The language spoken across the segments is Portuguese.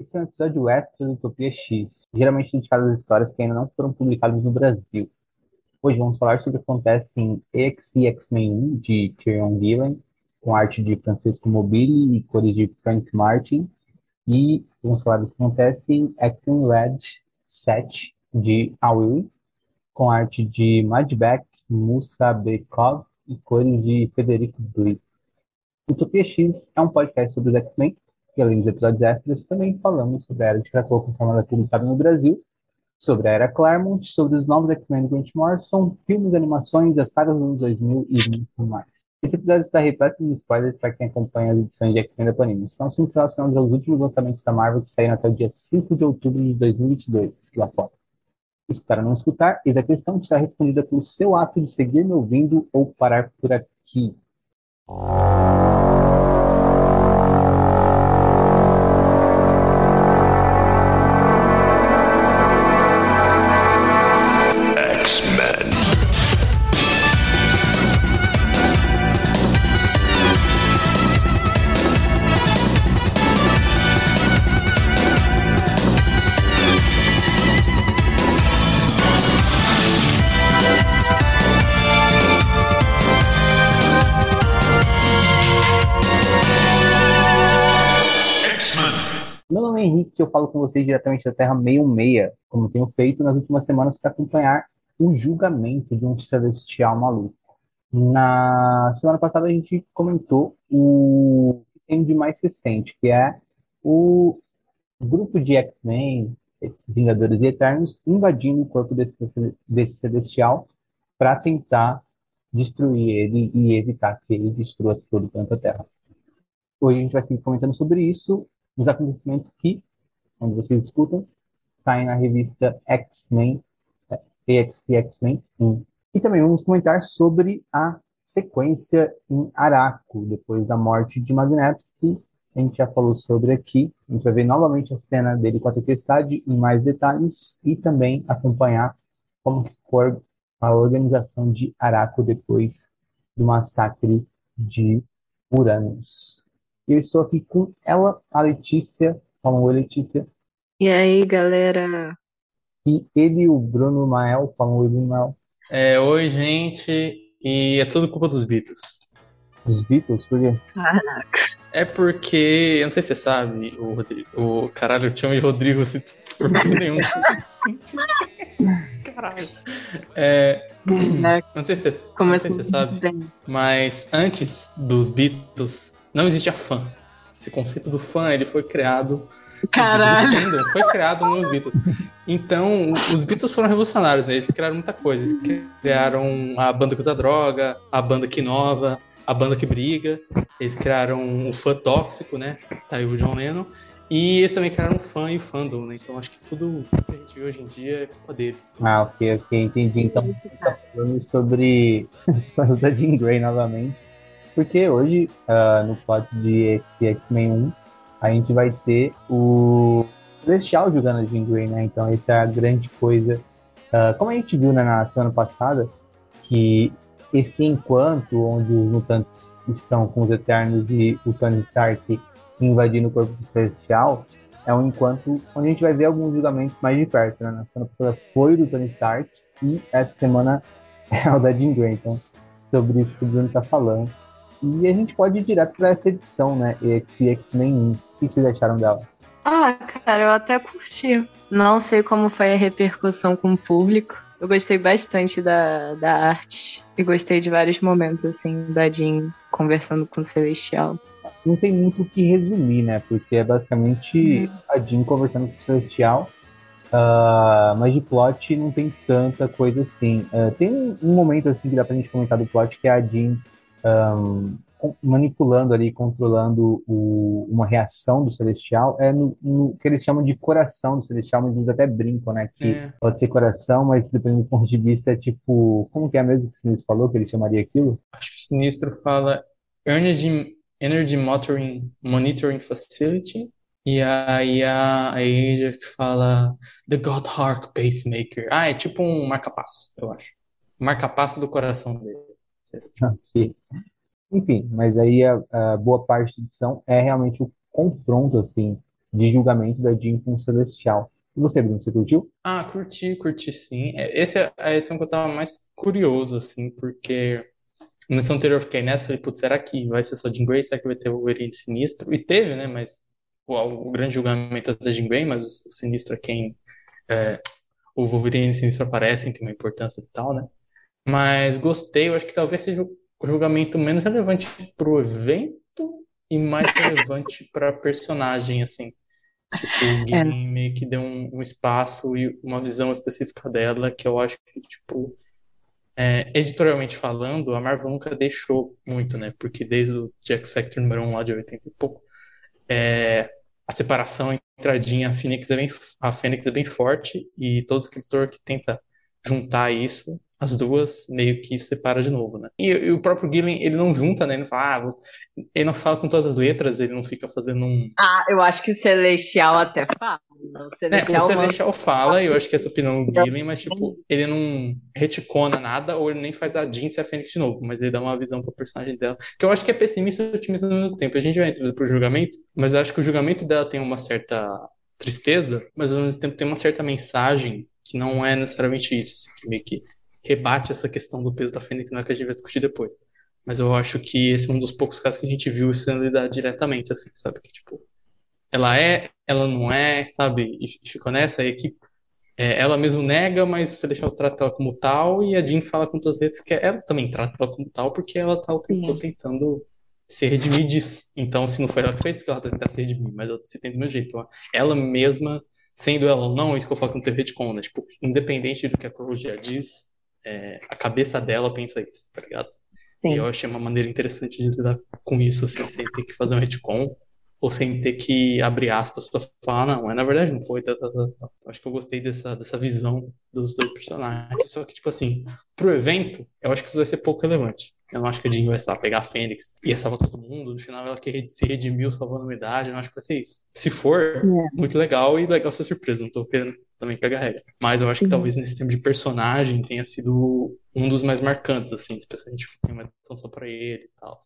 Esse é um episódio extra do Utopia X, geralmente dedicado às histórias que ainda não foram publicadas no Brasil. Hoje vamos falar sobre o que acontece em EXE X-Men 1, de Kieron Gillen, com arte de Francisco Mobili e cores de Frank Martin. E vamos falar do que acontece em X-Men Red 7, de Aoi, com arte de Madback, Musa Bekov e cores de Federico Bliss. Utopia X é um podcast sobre os X-Men, e além dos episódios extras, também falamos sobre a Era de Krakow, conforme ela publicada no Brasil, sobre a Era Claremont, sobre os novos X-Men Grant Morrison, filmes, animações, as sagas dos anos 2000 e muito mais. Esse episódio está repleto de spoilers para quem acompanha as edições de X-Men da Panini. São assuntos relacionados aos últimos lançamentos da Marvel que saíram até o dia 5 de outubro de 2022, lá fora. Escutar ou não escutar, eis a questão que será respondida pelo seu ato de seguir me ouvindo ou parar por aqui. Falo com vocês diretamente da Terra 66, como tenho feito nas últimas semanas para acompanhar o julgamento de um celestial maluco. Na semana passada a gente comentou o que tem de mais recente, que é o grupo de X-Men, Vingadores e Eternos, invadindo o corpo desse, desse celestial para tentar destruir ele e evitar que ele destrua todo o planeta Terra. Hoje a gente vai seguir comentando sobre isso, os acontecimentos que, onde vocês escutam, saem na revista X-Men, é, EXE X-Men 1. E também vamos comentar sobre a sequência em Araco, depois da morte de Magneto, que a gente já falou sobre aqui. A gente vai ver novamente a cena dele com a tempestade em mais detalhes e também acompanhar como for a organização de Araco depois do massacre de Uranus. Eu estou aqui com ela, a Letícia. Fala, oi, Letícia. E aí, galera? E ele, o Bruno Mael. Fala, oi, Bruno Mael. É, oi, gente, e é tudo culpa dos Beatles. Os Beatles, por quê? Caraca. É porque, eu não sei se você sabe, o, Rodrigo, o caralho, eu te chamo de Rodrigo se por nenhum. Caralho. É, não sei se você, não sei se você sabe, mas antes dos Beatles não existia fã. Esse conceito do fã ele foi criado Caralho. Fandom foi criado nos Beatles. Então, os Beatles foram revolucionários, né? Eles criaram muita coisa. Eles criaram a banda que usa droga, a banda que inova, a banda que briga. Eles criaram o fã tóxico, né? Tá aí o John Lennon. E eles também criaram o fã e o fandom, né? Então, acho que tudo que a gente vê hoje em dia é culpa deles. Ah, ok, ok, entendi. Então, você está falando sobre os fãs da Jean Grey novamente. Porque hoje, ah, no plot de X-Men 1, a gente vai ter o Celestial jogando a Jean Grey, né? Então, essa é a grande coisa. Ah, como a gente viu né, na semana passada, que esse enquanto onde os mutantes estão com os Eternos e o Tony Stark invadindo o corpo do Celestial, é um enquanto onde a gente vai ver alguns julgamentos mais de perto, né? Na semana passada foi o do Tony Stark e essa semana é o da Jean Grey, então sobre isso que o Bruno tá falando. E a gente pode ir direto para essa edição, né? Esse X-Men 1. O que vocês acharam dela? Ah, cara, eu até curti. Não sei como foi a repercussão com o público. Eu gostei bastante da, da arte. E gostei de vários momentos, assim, da Jean conversando com o Celestial. Não tem muito o que resumir, né? Porque é basicamente a Jean conversando com o Celestial. Ah, mas de plot não tem tanta coisa assim. Ah, tem um, um momento assim que dá pra gente comentar do plot que é a Jean com- manipulando ali, controlando o- uma reação do Celestial. É no, no que eles chamam de coração do Celestial, mas eles até brincam, né? Que É. pode ser coração, mas dependendo do ponto de vista é tipo. Como que é mesmo que o Sinistro falou que ele chamaria aquilo? Acho que o Sinistro fala Energy, Energy Monitoring, Monitoring Facility. E aí a, a Asia que fala The God Heart Pacemaker. Ah, é tipo um marca-passo, eu acho. Marca-passo do coração dele. Enfim, mas aí a, a boa parte da edição é realmente o confronto, assim, de julgamento da Jean com o Celestial. E você, Bruno, você curtiu? Ah, curti, curti sim. É, Essa é a edição que eu tava mais curioso, assim, porque na edição anterior eu fiquei nessa, falei, putz, será que vai ser só Jean Grey? Será que vai ter o Wolverine Sinistro? E teve, né, mas o, o grande julgamento é da Jean Grey, mas o, o Sinistro é quem... é, o Wolverine e o Sinistro aparecem, tem uma importância e tal, né? Mas gostei, eu acho que talvez seja o julgamento menos relevante pro evento e mais relevante pra personagem, assim. Tipo, o É. Gillen meio que deu um, um espaço e uma visão específica dela que eu acho que, tipo, é, editorialmente falando, a Marvel nunca deixou muito, né? Porque desde o de X Factor número 1 lá de 80 e pouco, é, a separação entre a Jean e a Phoenix é bem, a Fênix é bem forte e todo escritor que tenta juntar isso, as duas meio que separa de novo, né? E, e o próprio Gillen, ele não junta, né? Ele não fala, ah, você- ele não fala com todas as letras, ele não fica fazendo um Ah, eu acho que o Celestial até fala. O É, o Celestial Celestial fala, e eu acho que essa opinião do Gillen, mas tipo, ele não reticona nada, ou ele nem faz a Jean ser a Fênix de novo, mas ele dá uma visão pro personagem dela, que eu acho que é pessimista e otimista ao mesmo tempo. A gente vai entrar pro julgamento, mas eu acho que o julgamento dela tem uma certa tristeza, mas ao mesmo tempo tem uma certa mensagem que não é necessariamente isso, assim, que meio que rebate essa questão do peso da Fênix, não é que a gente vai discutir depois. Mas eu acho que esse é um dos poucos casos que a gente viu sendo lidado diretamente, assim, sabe? Que, tipo, ela é, ela não é, sabe? E e ficou nessa, e que é, ela mesmo nega, mas você deixa ela trata ela como tal, e a Jean fala com todas as letras que ela também trata ela como tal, porque ela tá o tempo todo tentando se redimir disso. Então, se não foi ela que fez, porque ela tá tentando se redimir, mas ela se tem do meu jeito. Ó. Ela mesma, sendo ela ou não, isso que eu falo que não teve retcon, né? Tipo, independente do que a cronologia diz, é, a cabeça dela pensa isso, tá ligado? Sim. E eu achei uma maneira interessante de lidar com isso, assim, sem ter que fazer um retcon, ou sem ter que abrir aspas pra falar, não, mas na verdade não foi, tá, tá, tá, tá. Acho que eu gostei dessa, dessa visão dos dois personagens. Só que, tipo assim, pro evento, eu acho que isso vai ser pouco relevante. Eu não acho que a Jean vai, lá, pegar a Fênix e salvar todo mundo, no final ela que se redimiu salvando a humanidade, eu não acho que vai ser isso. Se for, muito legal e legal ser surpresa, não tô querendo também pegar regra. Mas eu acho que Uhum. talvez nesse tempo de personagem tenha sido um dos mais marcantes, assim, especialmente porque tem uma edição só pra ele e tal.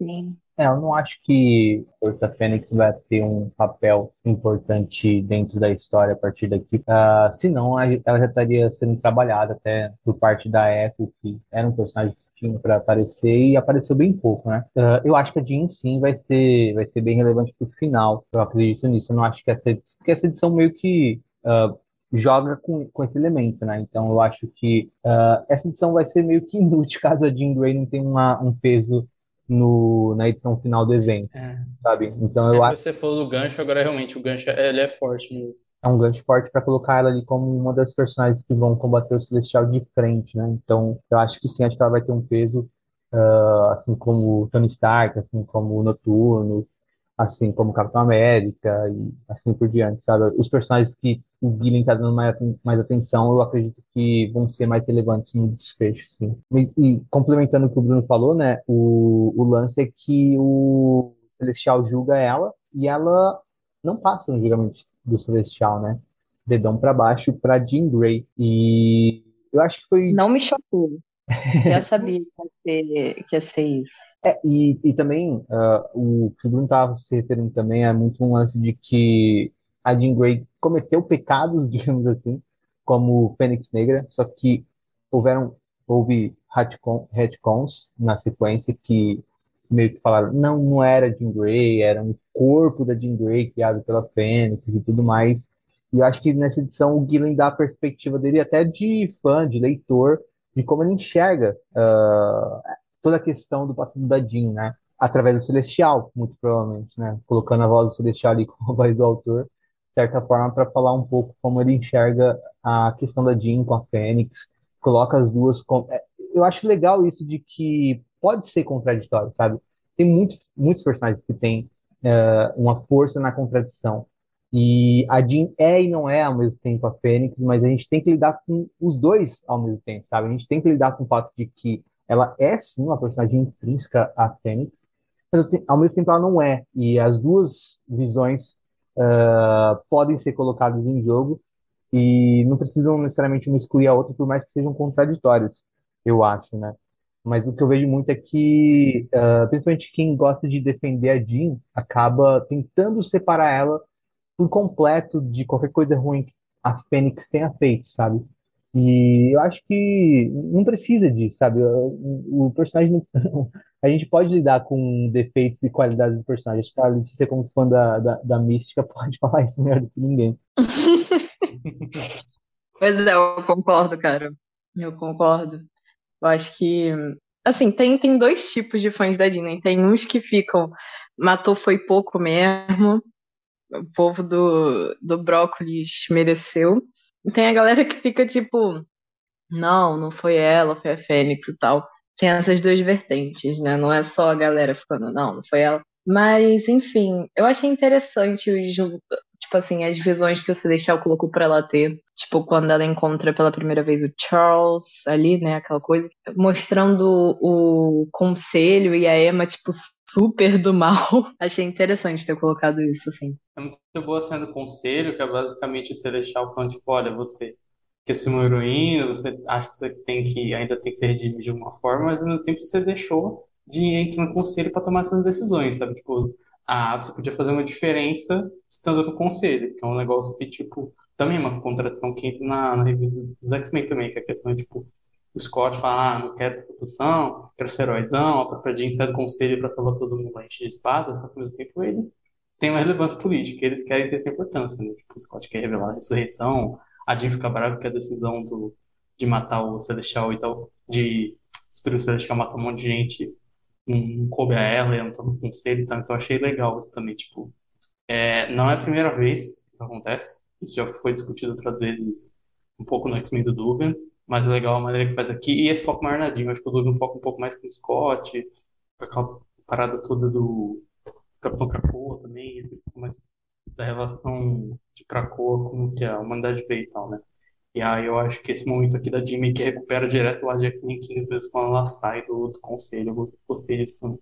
Sim. É, eu não acho que Força Fênix vai ter um papel importante dentro da história a partir daqui. Ah, senão, ela já estaria sendo trabalhada até por parte da Echo, que era um personagem que tinha para aparecer e apareceu bem pouco, né? Ah, eu acho que a Jean, sim, vai ser, vai ser bem relevante pro final. Eu acredito nisso. Eu não acho que essa edição, porque essa edição meio que ah, joga com, com esse elemento, né? Então, eu acho que ah, essa edição vai ser meio que inútil caso a Jean Grey não tenha uma- um peso no, na edição final do evento, É, sabe? Então eu é, acho você falou do gancho, agora realmente o gancho ele é forte mesmo. é um gancho forte para colocar ela ali como uma das personagens que vão combater o Celestial de frente, né? Então eu acho que sim, acho que ela vai ter um peso, ah, assim como o Tony Stark, assim como o Noturno, assim como Capitão América e assim por diante, sabe? Os personagens que o Gillen tá dando mais, aten- mais atenção, eu acredito que vão ser mais relevantes no desfecho, sim. E, e complementando o que o Bruno falou, né? O, o lance é que o Celestial julga ela e ela não passa no julgamento do Celestial, né? Dedão pra baixo pra Jean Grey. E eu acho que foi. Não me chocou. Já sabia que ia ser, que ia ser isso. É, e, e também, ah, o que o Bruno estava se referindo também é muito um lance de que a Jean Grey cometeu pecados, digamos assim, como Fênix Negra, só que houveram, houve retcon- retcons na sequência que meio que falaram, não, não era Jean Grey, era um corpo da Jean Grey criado pela Fênix e tudo mais. E eu acho que nessa edição o Gillen dá a perspectiva dele até de fã, de leitor, de como ele enxerga ah, toda a questão do passado da Jean, né? Através do Celestial, muito provavelmente, né? Colocando a voz do Celestial ali como a voz do autor, de certa forma, para falar um pouco como ele enxerga a questão da Jean com a Fênix, coloca as duas com... é, Eu acho legal isso de que pode ser contraditório, sabe? Tem muitos, muitos personagens que têm eh, uma força na contradição. E a Jean é e não é ao mesmo tempo a Fênix, mas a gente tem que lidar com os dois ao mesmo tempo, sabe? A gente tem que lidar com o fato de que ela é sim uma personagem intrínseca à Fênix, mas ao mesmo tempo ela não é. E as duas visões ah, podem ser colocadas em jogo e não precisam necessariamente uma excluir a outra, por mais que sejam contraditórias, eu acho, né? Mas o que eu vejo muito é que, ah, principalmente quem gosta de defender a Jean, acaba tentando separar ela por completo de qualquer coisa ruim que a Fênix tenha feito, sabe? E eu acho que não precisa disso, sabe? O, personagem. não- A gente pode lidar com defeitos e qualidades do personagem. Acho que a Letícia, como fã da, da, da Mística, pode falar isso melhor do que ninguém. Pois é, eu concordo, cara. Eu concordo. Eu acho que, assim, tem, tem dois tipos de fãs da Disney. Tem uns que ficam, matou foi pouco mesmo, o povo do, do brócolis mereceu. E tem a galera que fica tipo, não, não foi ela, foi a Fênix e tal. Tem essas duas vertentes, né? Não é só a galera ficando, não, não foi ela. Mas, enfim, eu achei interessante os, tipo assim, as visões que o Celestial colocou pra ela ter. Tipo, quando ela encontra pela primeira vez o Charles ali, né? Aquela coisa. Mostrando o conselho e a Emma, tipo, super do mal. Achei interessante ter colocado isso, assim. É muito boa sendo conselho, que é basicamente o Celestial falando, tipo, olha, você quer ser uma heroína, você acha que você tem que, ainda tem que se redimir de alguma forma, mas mesmo tempo você deixou de entrar no conselho para tomar essas decisões, sabe? Tipo, ah, você podia fazer uma diferença estando no conselho, que é um negócio que, tipo, também é uma contradição que entra na, na revista dos X-Men também, que é a questão, tipo, o Scott fala, ah, não quero essa posição, quero ser heróizão, a própria Jean sai do conselho para salvar todo mundo enche de espada, só que ao mesmo tempo eles têm uma relevância política, eles querem ter essa importância, né? Tipo, o Scott quer revelar a ressurreição, a Jean fica brava que a decisão do, de matar o Celestial e tal, de destruir o Celestial, matar um monte de gente, não coube a ela, ela não tá no conselho e tal, então achei legal isso também, tipo, é, não é a primeira vez que isso acontece, isso já foi discutido outras vezes, um pouco no X-Men do Dugan, mas é legal a maneira que faz aqui, e esse foco maior na Jean, acho que o Dugan foca um pouco mais com o Scott, com aquela parada toda do Capitão Krakoa também, essa questão mais da relação de Krakoa com o que a humanidade fez e tal, né? E aí eu acho que esse momento aqui da Jimmy que recupera direto lá de X-Men 15 mesmo quando ela sai do, do conselho, eu gostei disso também.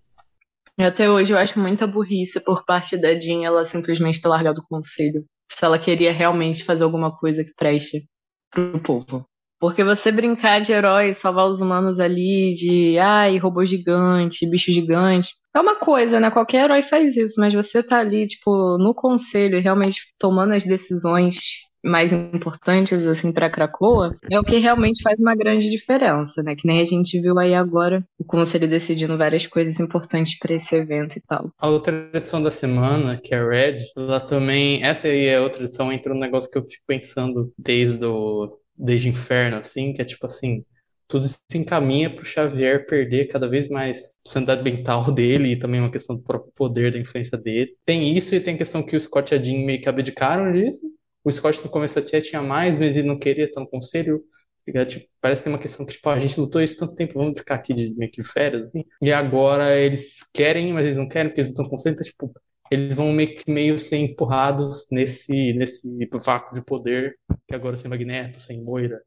Até hoje eu acho muita burrice por parte da Jean ela simplesmente ter largado o conselho. Se ela queria realmente fazer alguma coisa que preste pro povo. Porque você brincar de herói, salvar os humanos ali, de ai, robô gigante, bicho gigante, é uma coisa, né? Qualquer herói faz isso, mas você tá ali, tipo, no conselho, realmente tomando as decisões mais importantes, assim, pra Krakoa, é o que realmente faz uma grande diferença, né? Que nem a gente viu aí agora, o conselho decidindo várias coisas importantes pra esse evento e tal. A outra edição da semana, que é a Red, ela também. Essa aí é outra edição, entra um negócio que eu fico pensando desde o. Desde Inferno, assim, que é tipo assim. Tudo se encaminha para o Xavier perder cada vez mais a sanidade mental dele e também uma questão do próprio poder, da influência dele. Tem isso e tem a questão que o Scott e a Jean meio que abdicaram disso. O Scott no começo até tinha mais, mas ele não queria estar no conselho. Tipo, parece que tem uma questão que, tipo, a gente lutou isso tanto tempo, vamos ficar aqui de, meio que de férias, assim. E agora eles querem, mas eles não querem, porque eles não estão no conselho. Então, tipo, eles vão meio que meio ser empurrados nesse, nesse vácuo de poder, que agora sem Magneto, sem Moira.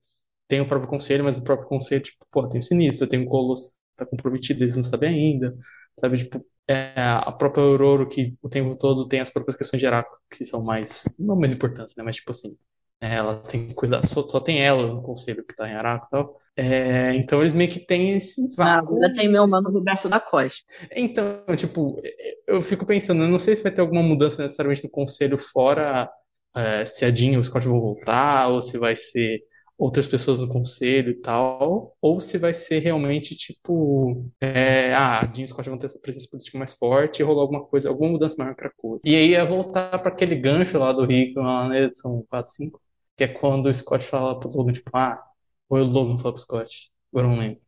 Tem o próprio conselho, mas o próprio conselho, tipo, pô, tem o Sinistro, tem o Colosso, tá comprometido, eles não sabem ainda. Sabe, tipo, é, a própria Aurora, que o tempo todo tem as próprias questões de Araco, que são mais, não mais importantes, né? Mas, tipo assim, é, ela tem que cuidar, só, só tem ela no conselho que tá em Araco e tal. É, então eles meio que têm esse vácuo. agora tem meu mano Roberto da Costa. Então, tipo, eu fico pensando, eu não sei se vai ter alguma mudança necessariamente no conselho fora é, se a Jean e o Scott vão voltar, ou se vai ser outras pessoas no conselho e tal, ou se vai ser realmente tipo, é, ah, o Scott vão ter essa presença política mais forte e rolar alguma coisa, alguma mudança maior pra cor. E aí é voltar para aquele gancho lá do Rick, lá na edição 4, 5, que é quando o Scott fala pro Logan, tipo, ah, ou o Logan fala pro Scott, agora não lembro.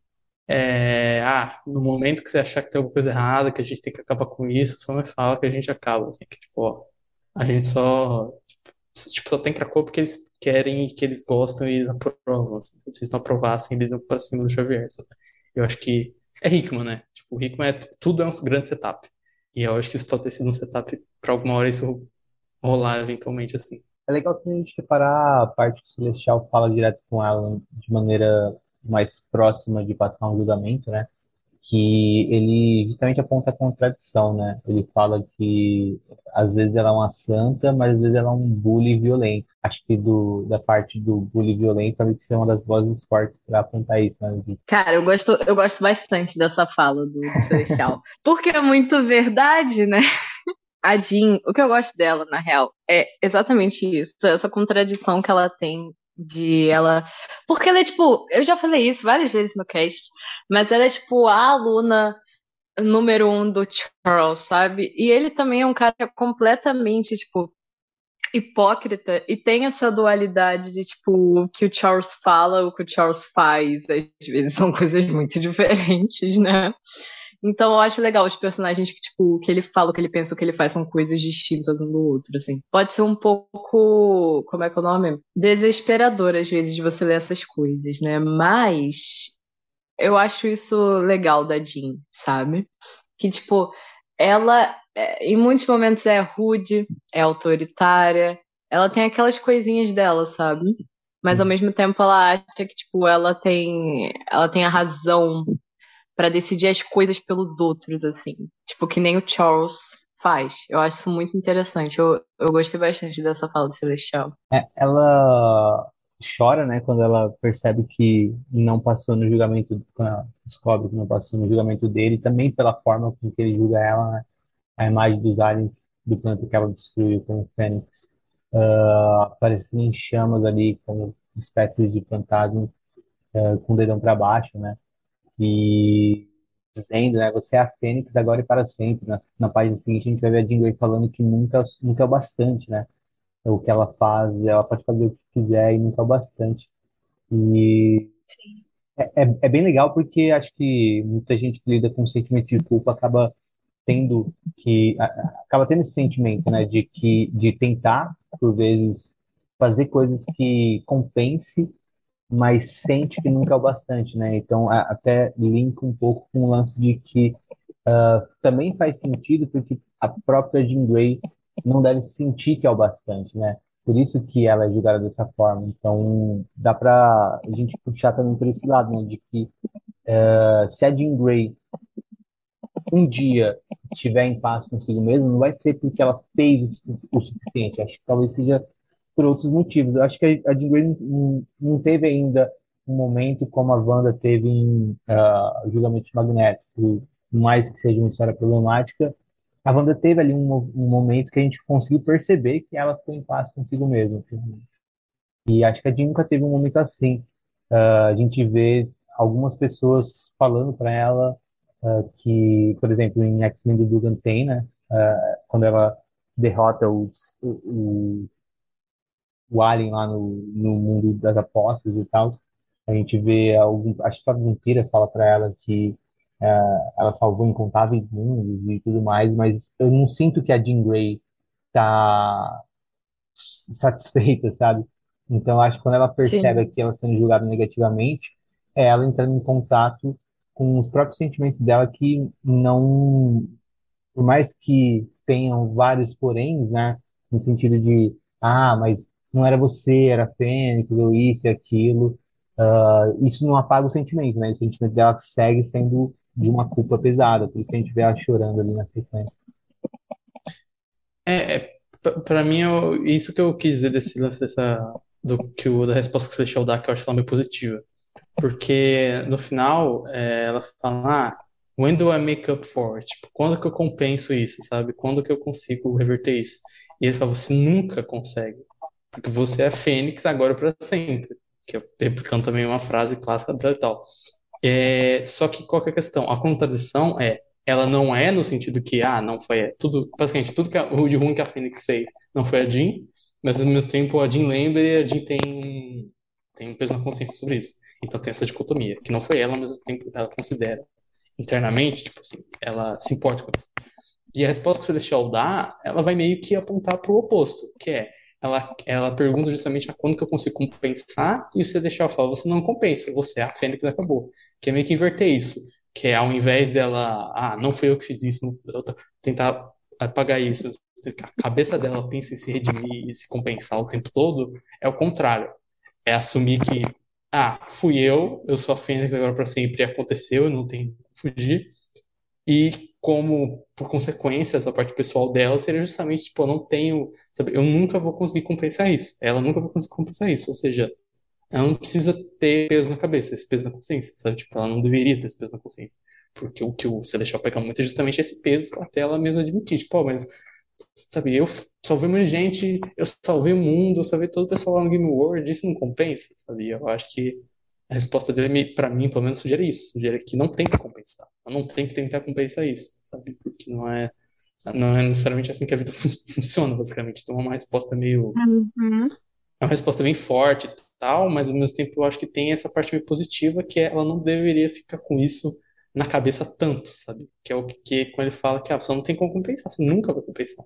É, ah, no momento que você achar que tem alguma coisa errada, que a gente tem que acabar com isso, só me fala que a gente acaba, assim, que tipo, ó, a gente só, tipo, só tem Krakow porque eles querem e que eles gostam e eles aprovam, se eles não aprovassem, eles vão pra cima do Xavier, sabe? Eu acho que é Hickman, né? Tipo, o Hickman é, tudo é um grande setup, e eu acho que isso pode ter sido um setup pra alguma hora isso rolar eventualmente, assim. É legal que a gente reparar a parte que o Celestial fala direto com ela de maneira mais próxima de passar um julgamento, né? Que ele justamente aponta a contradição, né? Ele fala que às vezes ela é uma santa, mas às vezes ela é um bully violento. Acho que do, da parte do bully violento, ela ser uma das vozes fortes para apontar isso, né? Cara, eu gosto, eu gosto bastante dessa fala do, do Celestial. porque é muito verdade, né? a Jean, o que eu gosto dela, na real, é exatamente isso. Essa contradição que ela tem de ela. Porque ela é tipo. Eu já falei isso várias vezes no cast, mas ela é tipo a aluna número um do Charles, sabe? E ele também é um cara completamente, tipo, hipócrita e tem essa dualidade de, tipo, o que o Charles fala, o que o Charles faz. Às vezes são coisas muito diferentes, né? Então eu acho legal os personagens que, tipo, que ele fala, o que ele pensa, o que ele faz são coisas distintas um do outro, assim. Pode ser um pouco, como é que é o nome? Desesperador, às vezes, de você ler essas coisas, né? Mas eu acho isso legal da Jean, sabe? Que, tipo, ela, é, em muitos momentos, é rude, é autoritária, ela tem aquelas coisinhas dela, sabe? Mas ao uhum. mesmo tempo ela acha que, tipo, ela tem, ela tem a razão para decidir as coisas pelos outros, assim. Tipo, que nem o Charles faz. Eu acho isso muito interessante. Eu, eu gostei bastante dessa fala do Celestial. É, ela chora, né, quando ela percebe que não passou no julgamento, quando ela descobre que não passou no julgamento dele, também pela forma com que ele julga ela, né, a imagem dos aliens do planeta que ela destruiu com o Fênix, uh, aparecendo em chamas ali, como espécies de fantasmas, uh, com o dedão para baixo, né, e dizendo, né, você é a Fênix agora e para sempre. Na, na página seguinte a gente vai ver a Jean Grey falando que nunca, nunca é o bastante, né? O que ela faz, ela pode fazer o que quiser e nunca é o bastante. E é, é, é bem legal porque acho que muita gente que lida com o sentimento de culpa acaba tendo que acaba tendo esse sentimento, né, de que de tentar por vezes fazer coisas que compense mas sente que nunca é o bastante, né? Então, até linka um pouco com o lance de que uh, também faz sentido porque a própria Jean Grey não deve sentir que é o bastante, né? Por isso que ela é julgada dessa forma. Então, dá para a gente puxar também por esse lado, né? De que uh, se a Jean Grey um dia estiver em paz consigo mesma, não vai ser porque ela fez o, o suficiente. Acho que talvez seja por outros motivos. Eu acho que a Jean Grey não, não teve ainda um momento como a Wanda teve em uh, Julgamento Magnético, por mais que seja uma história problemática, a Wanda teve ali um, um, momento que a gente conseguiu perceber que ela ficou em paz consigo mesma. E acho que a Jean nunca teve um momento assim. Uh, a gente vê algumas pessoas falando para ela uh, que, por exemplo, em X-Men do Dugan tem, né? Uh, quando ela derrota os, o, o Alien lá no, no mundo das apostas e tal. A gente vê algum, acho que a vampira fala para ela que uh, ela salvou incontáveis mundos e tudo mais, mas eu não sinto que a Jean Grey tá satisfeita, sabe? Então acho que quando ela percebe Sim. que ela sendo julgada negativamente, é ela entrando em contato com os próprios sentimentos dela que não, por mais que tenham vários poréns, né, no sentido de, ah, mas não era você, era Fênix, ou isso e aquilo. Uh, isso não apaga o sentimento, né? O sentimento dela segue sendo de uma culpa pesada, por isso que a gente vê ela chorando ali na sequência. É, é para mim, eu, isso que eu quis dizer desse lance dessa, do que o, da resposta que o Celestial dá, que eu acho ela meio positiva. Porque no final, é, ela fala, ah, when do I make up for? Tipo, quando que eu compenso isso, sabe? Quando que eu consigo reverter isso? E ele fala, você nunca consegue. Porque você é Fênix agora para sempre. Que é replicando também uma frase clássica da tal. É, só que qual que é a questão? A contradição é, ela não é no sentido que, ah, não foi tudo, basicamente, tudo que a, o de ruim que a Fênix fez não foi a Jean, mas ao mesmo tempo a Jean lembra e a Jean tem, tem um peso na consciência sobre isso. Então tem essa dicotomia, que não foi ela, mas ao mesmo tempo ela considera internamente, tipo assim, ela se importa com isso. E a resposta que o Celestial dá, ela vai meio que apontar para o oposto, que é ela, ela pergunta justamente a quando que eu consigo compensar, e você deixar eu falar, você não compensa, você é a Fênix acabou. Que é meio que inverter isso. Que é ao invés dela, ah, não fui eu que fiz isso, não, tentar apagar isso, a cabeça dela pensa em se redimir e se compensar o tempo todo, é o contrário. É assumir que, ah, fui eu, eu sou a Fênix agora para sempre, aconteceu, eu não tenho fugir. E como por consequência essa parte pessoal dela seria justamente tipo eu não tenho sabe, eu nunca vou conseguir compensar isso ela nunca vai conseguir compensar isso ou seja ela não precisa ter peso na cabeça esse peso na consciência sabe tipo ela não deveria ter esse peso na consciência porque o que o Celestial pega muito é justamente esse peso até ela mesma admitir tipo oh, mas sabe? Eu salvei muita gente, eu salvei o mundo, eu salvei todo o pessoal lá no Game World, isso não compensa, sabe? Eu acho que a resposta dele, para mim, pelo menos, sugere isso. Sugere que não tem que compensar. Não tem que tentar compensar isso, sabe? Porque não é, não é necessariamente assim que a vida funciona, basicamente. Então é uma resposta meio. Uhum. É uma resposta bem forte e tal, mas ao mesmo tempo eu acho que tem essa parte meio positiva que é, ela não deveria ficar com isso na cabeça tanto, sabe? Que é o que, que quando ele fala que ah, você não tem como compensar, você nunca vai compensar.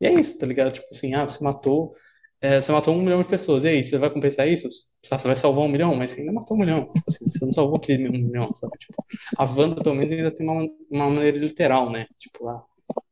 E é isso, tá ligado? Tipo assim, ah, você matou é, você matou um milhão de pessoas. E aí, você vai compensar isso? Você vai salvar um milhão, mas você ainda matou um milhão. Tipo assim, você não salvou aquele um milhão, sabe? Tipo, a Wanda, pelo menos, ainda tem uma, uma maneira literal, né? Tipo, lá,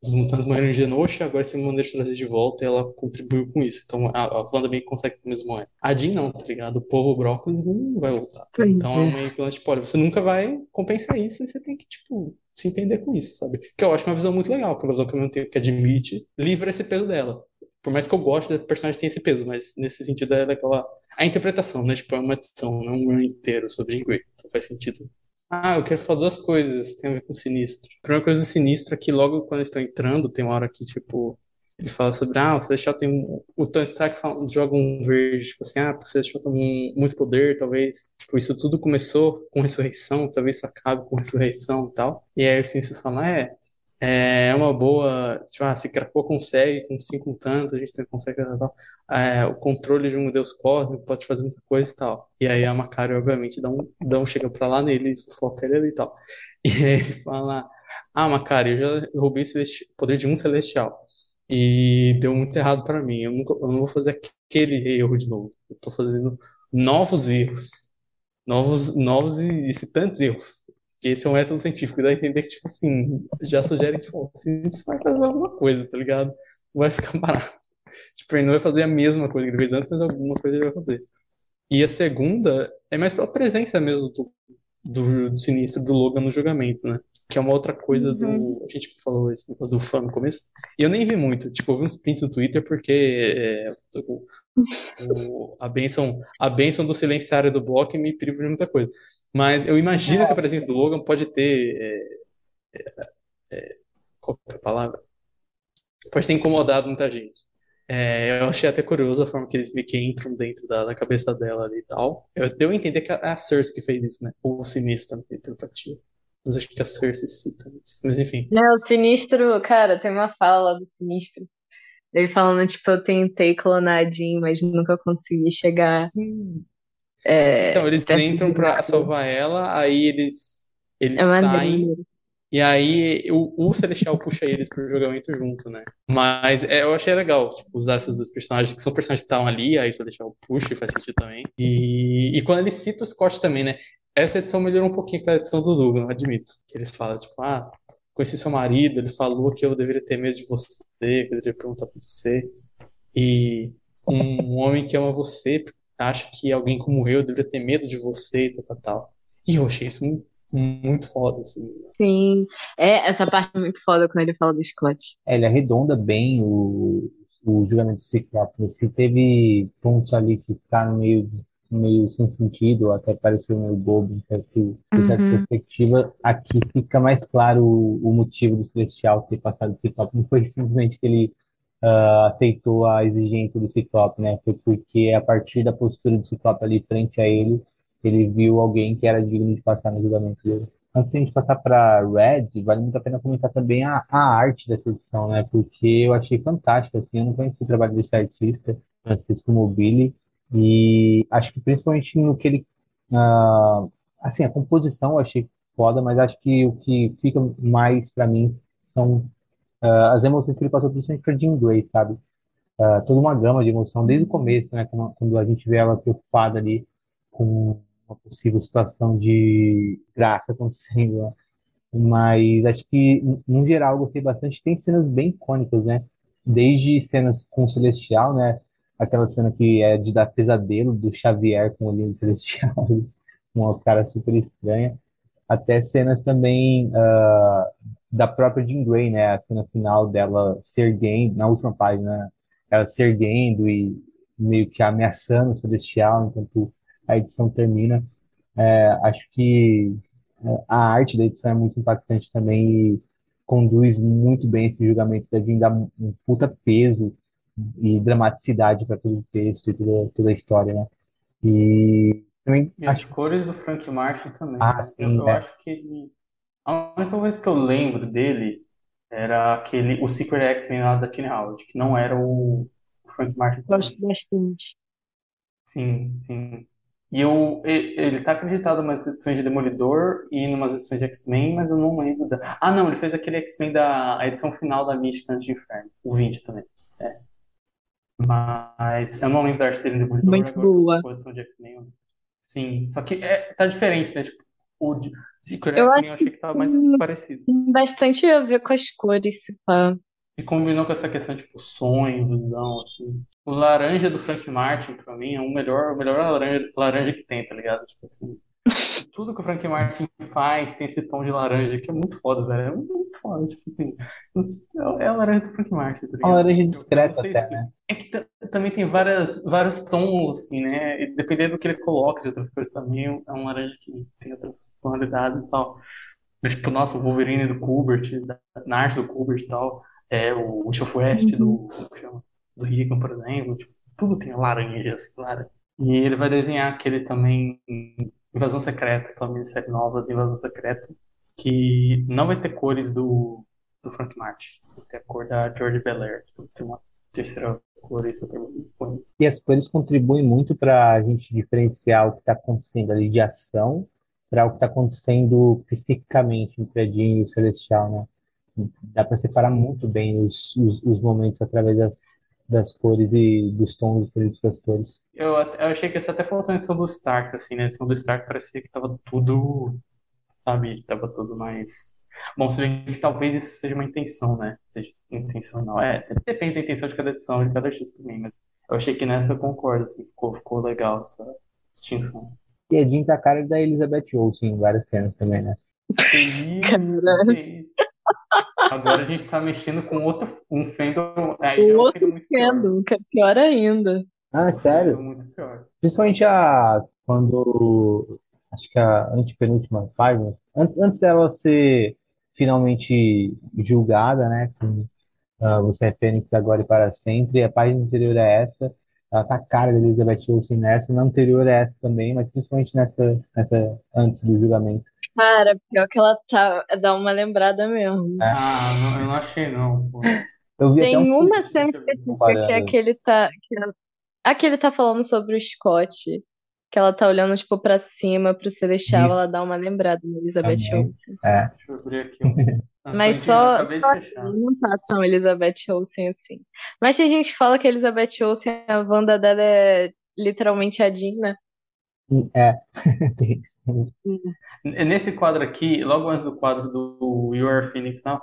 os mutantes morreram em Genosha, agora você maneira de trazer de volta e ela contribuiu com isso. Então a, a Wanda bem consegue ter o mesmo é. A Jean não, tá ligado? O povo brócolis não vai voltar. Então é meio que tipo, olha, você nunca vai compensar isso e você tem que, tipo, se entender com isso, sabe? Que eu acho uma visão muito legal, que é uma visão que eu não tenho que admite, livra esse peso dela. Por mais que eu goste da personagem tem esse peso, mas nesse sentido é daquela. A interpretação, né? Tipo, é uma edição, não é um inteiro sobre Jean Grey. Então faz sentido. Ah, eu quero falar duas coisas, tem a ver com Sinistro. A primeira coisa do Sinistro é que logo quando eles estão entrando, tem uma hora que, tipo, ele fala sobre, ah, você deixar tem um, o Tony Stark fala, joga um verde, tipo assim, ah, você deixou tem muito poder, talvez, tipo, isso tudo começou com ressurreição, talvez isso acabe com ressurreição e tal. E aí o Sinistro fala, é, é uma boa. Tipo, ah, se Krakoa consegue, com cinco tantos, a gente consegue. Tal, é, o controle de um deus cósmico pode fazer muita coisa e tal. E aí a Macari, obviamente, dá um, dá um chega pra lá nele sufoca ele e tal. E aí ele fala: Ah, Macari, eu já roubei o poder de um celestial. E deu muito errado para mim. Eu, nunca, eu não vou fazer aquele erro de novo. Eu tô fazendo novos erros. Novos, novos e, e tantos erros que esse é um método científico, dá a entender que, tipo assim, já sugere que, tipo, isso vai fazer alguma coisa, tá ligado? Não vai ficar barato. Tipo, ele não vai fazer a mesma coisa que ele fez antes, mas alguma coisa ele vai fazer. E a segunda é mais pela presença mesmo do, do, do sinistro do Logan no julgamento, né? Que é uma outra coisa do. Uhum. A gente falou esse negócio do fã no começo. E eu nem vi muito. Tipo, eu vi uns prints no Twitter porque é, o, o, a, benção, a benção do silenciário do bloco me priva de muita coisa. Mas eu imagino que a presença do Logan pode ter. É, é, é, qual é a palavra? Pode ter incomodado muita gente. É, eu achei até curioso a forma que eles meio que entram dentro da, da cabeça dela ali e tal. Eu deu a entender que é a Cersei que fez isso, né? Ou o Sinistro, na telepatia. Mas acho que a Cersei cita isso. Mas enfim. Não, o Sinistro, cara, tem uma fala do Sinistro. Ele falando, tipo, eu tentei clonadinho, mas nunca consegui chegar. Sim. É, então, eles entram pra salvar ela, aí eles, eles é saem. E aí o, o Celestial puxa eles pro julgamento junto, né? Mas é, eu achei legal tipo, usar esses dois personagens, que são personagens que estavam ali, aí o Celestial puxa e faz sentido também. E, e quando ele cita o Scott também, né? Essa edição melhorou um pouquinho com a edição do Dugan, admito. Ele fala, tipo, ah, conheci seu marido, ele falou que eu deveria ter medo de você, que eu deveria perguntar pra você. E um homem que ama você acha que alguém como eu deveria ter medo de você e tal, tal, tal. E eu achei isso muito, muito foda, assim. Sim, é, essa parte é muito foda quando ele fala do Scott. É, ele arredonda bem o, o julgamento do Ciclope. Se teve pontos ali que ficaram meio, meio sem sentido, até pareceu meio bobo em certa, uhum. perspectiva, aqui fica mais claro o, o motivo do Celestial ter passado o Ciclope. Não foi simplesmente que ele uh, aceitou a exigência do Ciclope, né? Foi porque a partir da postura do Ciclope ali frente a ele, ele viu alguém que era digno de passar no julgamento dele. Antes de a gente passar para Red, vale muito a pena comentar também a, a arte dessa edição, né? Porque eu achei fantástica, assim, eu não conheci o trabalho desse artista, Francisco Mobili, e acho que principalmente no que ele... Uh, assim, a composição eu achei foda, mas acho que o que fica mais para mim são uh, as emoções que ele passou principalmente para Jean Grey, sabe? Uh, toda uma gama de emoção desde o começo, né? Quando, quando a gente vê ela preocupada ali com uma possível situação de graça acontecendo, né? Mas acho que, no geral, eu gostei bastante. Tem cenas bem icônicas, né? Desde cenas com o Celestial, né? Aquela cena que é de dar pesadelo do Xavier com o olhinho do Celestial, uma cara super estranha. Até cenas também uh, da própria Jean Grey, né? A cena final dela se erguendo, na última página, ela se erguendo e meio que ameaçando o Celestial enquanto a edição termina. É, acho que é, a arte da edição é muito impactante também conduz muito bem esse julgamento da Jean, dá um puta peso e dramaticidade para todo o texto e toda, toda a história, né? E também E as acho cores do Frank Martin também. ah, Eu, sim, eu né? acho que ele. A única coisa que eu lembro dele era aquele, o Secret X-Men lá da Teen Howard, que não era o, o Frank Martin Gosto bastante. Sim, sim. E eu, ele tá acreditado em umas edições de Demolidor e em umas edições de X-Men, mas eu não lembro da. Ah, não, ele fez aquele X-Men da a edição final da Mística Antes de Inferno, o 20 também. É. Mas eu não lembro da arte dele em Demolidor, Muito agora boa. a edição de X-Men. Sim, só que é, tá diferente, né? Tipo, o de Secret Eu X-Men acho eu achei que tava mais tem parecido. bastante a ver com as cores, se pá. E combinou com essa questão, tipo, sonho, visão, assim. O laranja do Frank Martin, pra mim, é o melhor, o melhor laranja, laranja que tem, tá ligado? Tipo assim. Tudo que o Frank Martin faz tem esse tom de laranja, que é muito foda, velho. É muito foda, tipo assim. É a laranja do Frank Martin, tá Uma ligado? laranja Eu, eu não discreta até, explicar. né? É que ta- também tem várias, vários tons, assim, né? E dependendo do que ele coloca de outras coisas também, é um laranja que tem outras tonalidades e tal. Mas, tipo, nossa, o Wolverine do Kubert, da, na arte do Kubert e tal, é o Witch of West Uhum. do, chama? do Hickman, por exemplo, tipo, tudo tem laranja, assim, laranja. E ele vai desenhar aquele também, Invasão Secreta, aquela minissérie nova de Invasão Secreta, que não vai ter cores do, do Frank Martin, vai ter a cor da George Belair, então tem uma terceira cor super bonita. E as cores contribuem muito para a gente diferenciar o que está acontecendo ali de ação para o que está acontecendo psiquicamente entre a Jean e o Celestial, né? Dá para separar muito bem os, os, os momentos através das, das cores e dos tons diferentes das cores. Eu, eu achei que essa até faltou na edição do Stark, assim, né? A edição do Stark parecia que tava tudo, sabe, tava tudo mais. Bom, se bem que talvez isso seja uma intenção, né? Seja intencional. É, depende da intenção de cada edição, de cada artista também, mas eu achei que nessa eu concordo, assim, ficou, ficou legal essa distinção. E a Jean tá a cara da Elizabeth Olsen em várias cenas também, né? Que isso, Cara. que isso. Agora a gente tá mexendo com outro, um fandom, é O um outro muito pior. fandom, que é pior ainda. Ah, Um sério? muito pior. Principalmente a quando acho que a antepenúltima página, antes, antes dela ser finalmente julgada, né? Com ah, Você é Fênix agora e para sempre. A página anterior é essa. Ela tá cara da Elizabeth Olsen nessa. Na anterior é essa também, mas principalmente nessa, nessa antes do julgamento. Cara, pior que ela tá. Dá uma lembrada mesmo. É. Ah, não, eu não achei não, pô. Eu vi até Tem um uma cena específica que é aquele tá. Que ela- a que ele tá falando sobre o Scott. Que ela tá olhando, tipo, pra cima, pro Celestial, ela dá uma lembrada na Elizabeth Também. Olsen. É. Deixa eu abrir aqui. Ah, Mas só, só não tá tão Elizabeth Olsen assim. Mas tem gente que fala que a Elizabeth Olsen, a Wanda dela é literalmente a né? É. N- Nesse quadro aqui, logo antes do quadro do You Are Phoenix Now,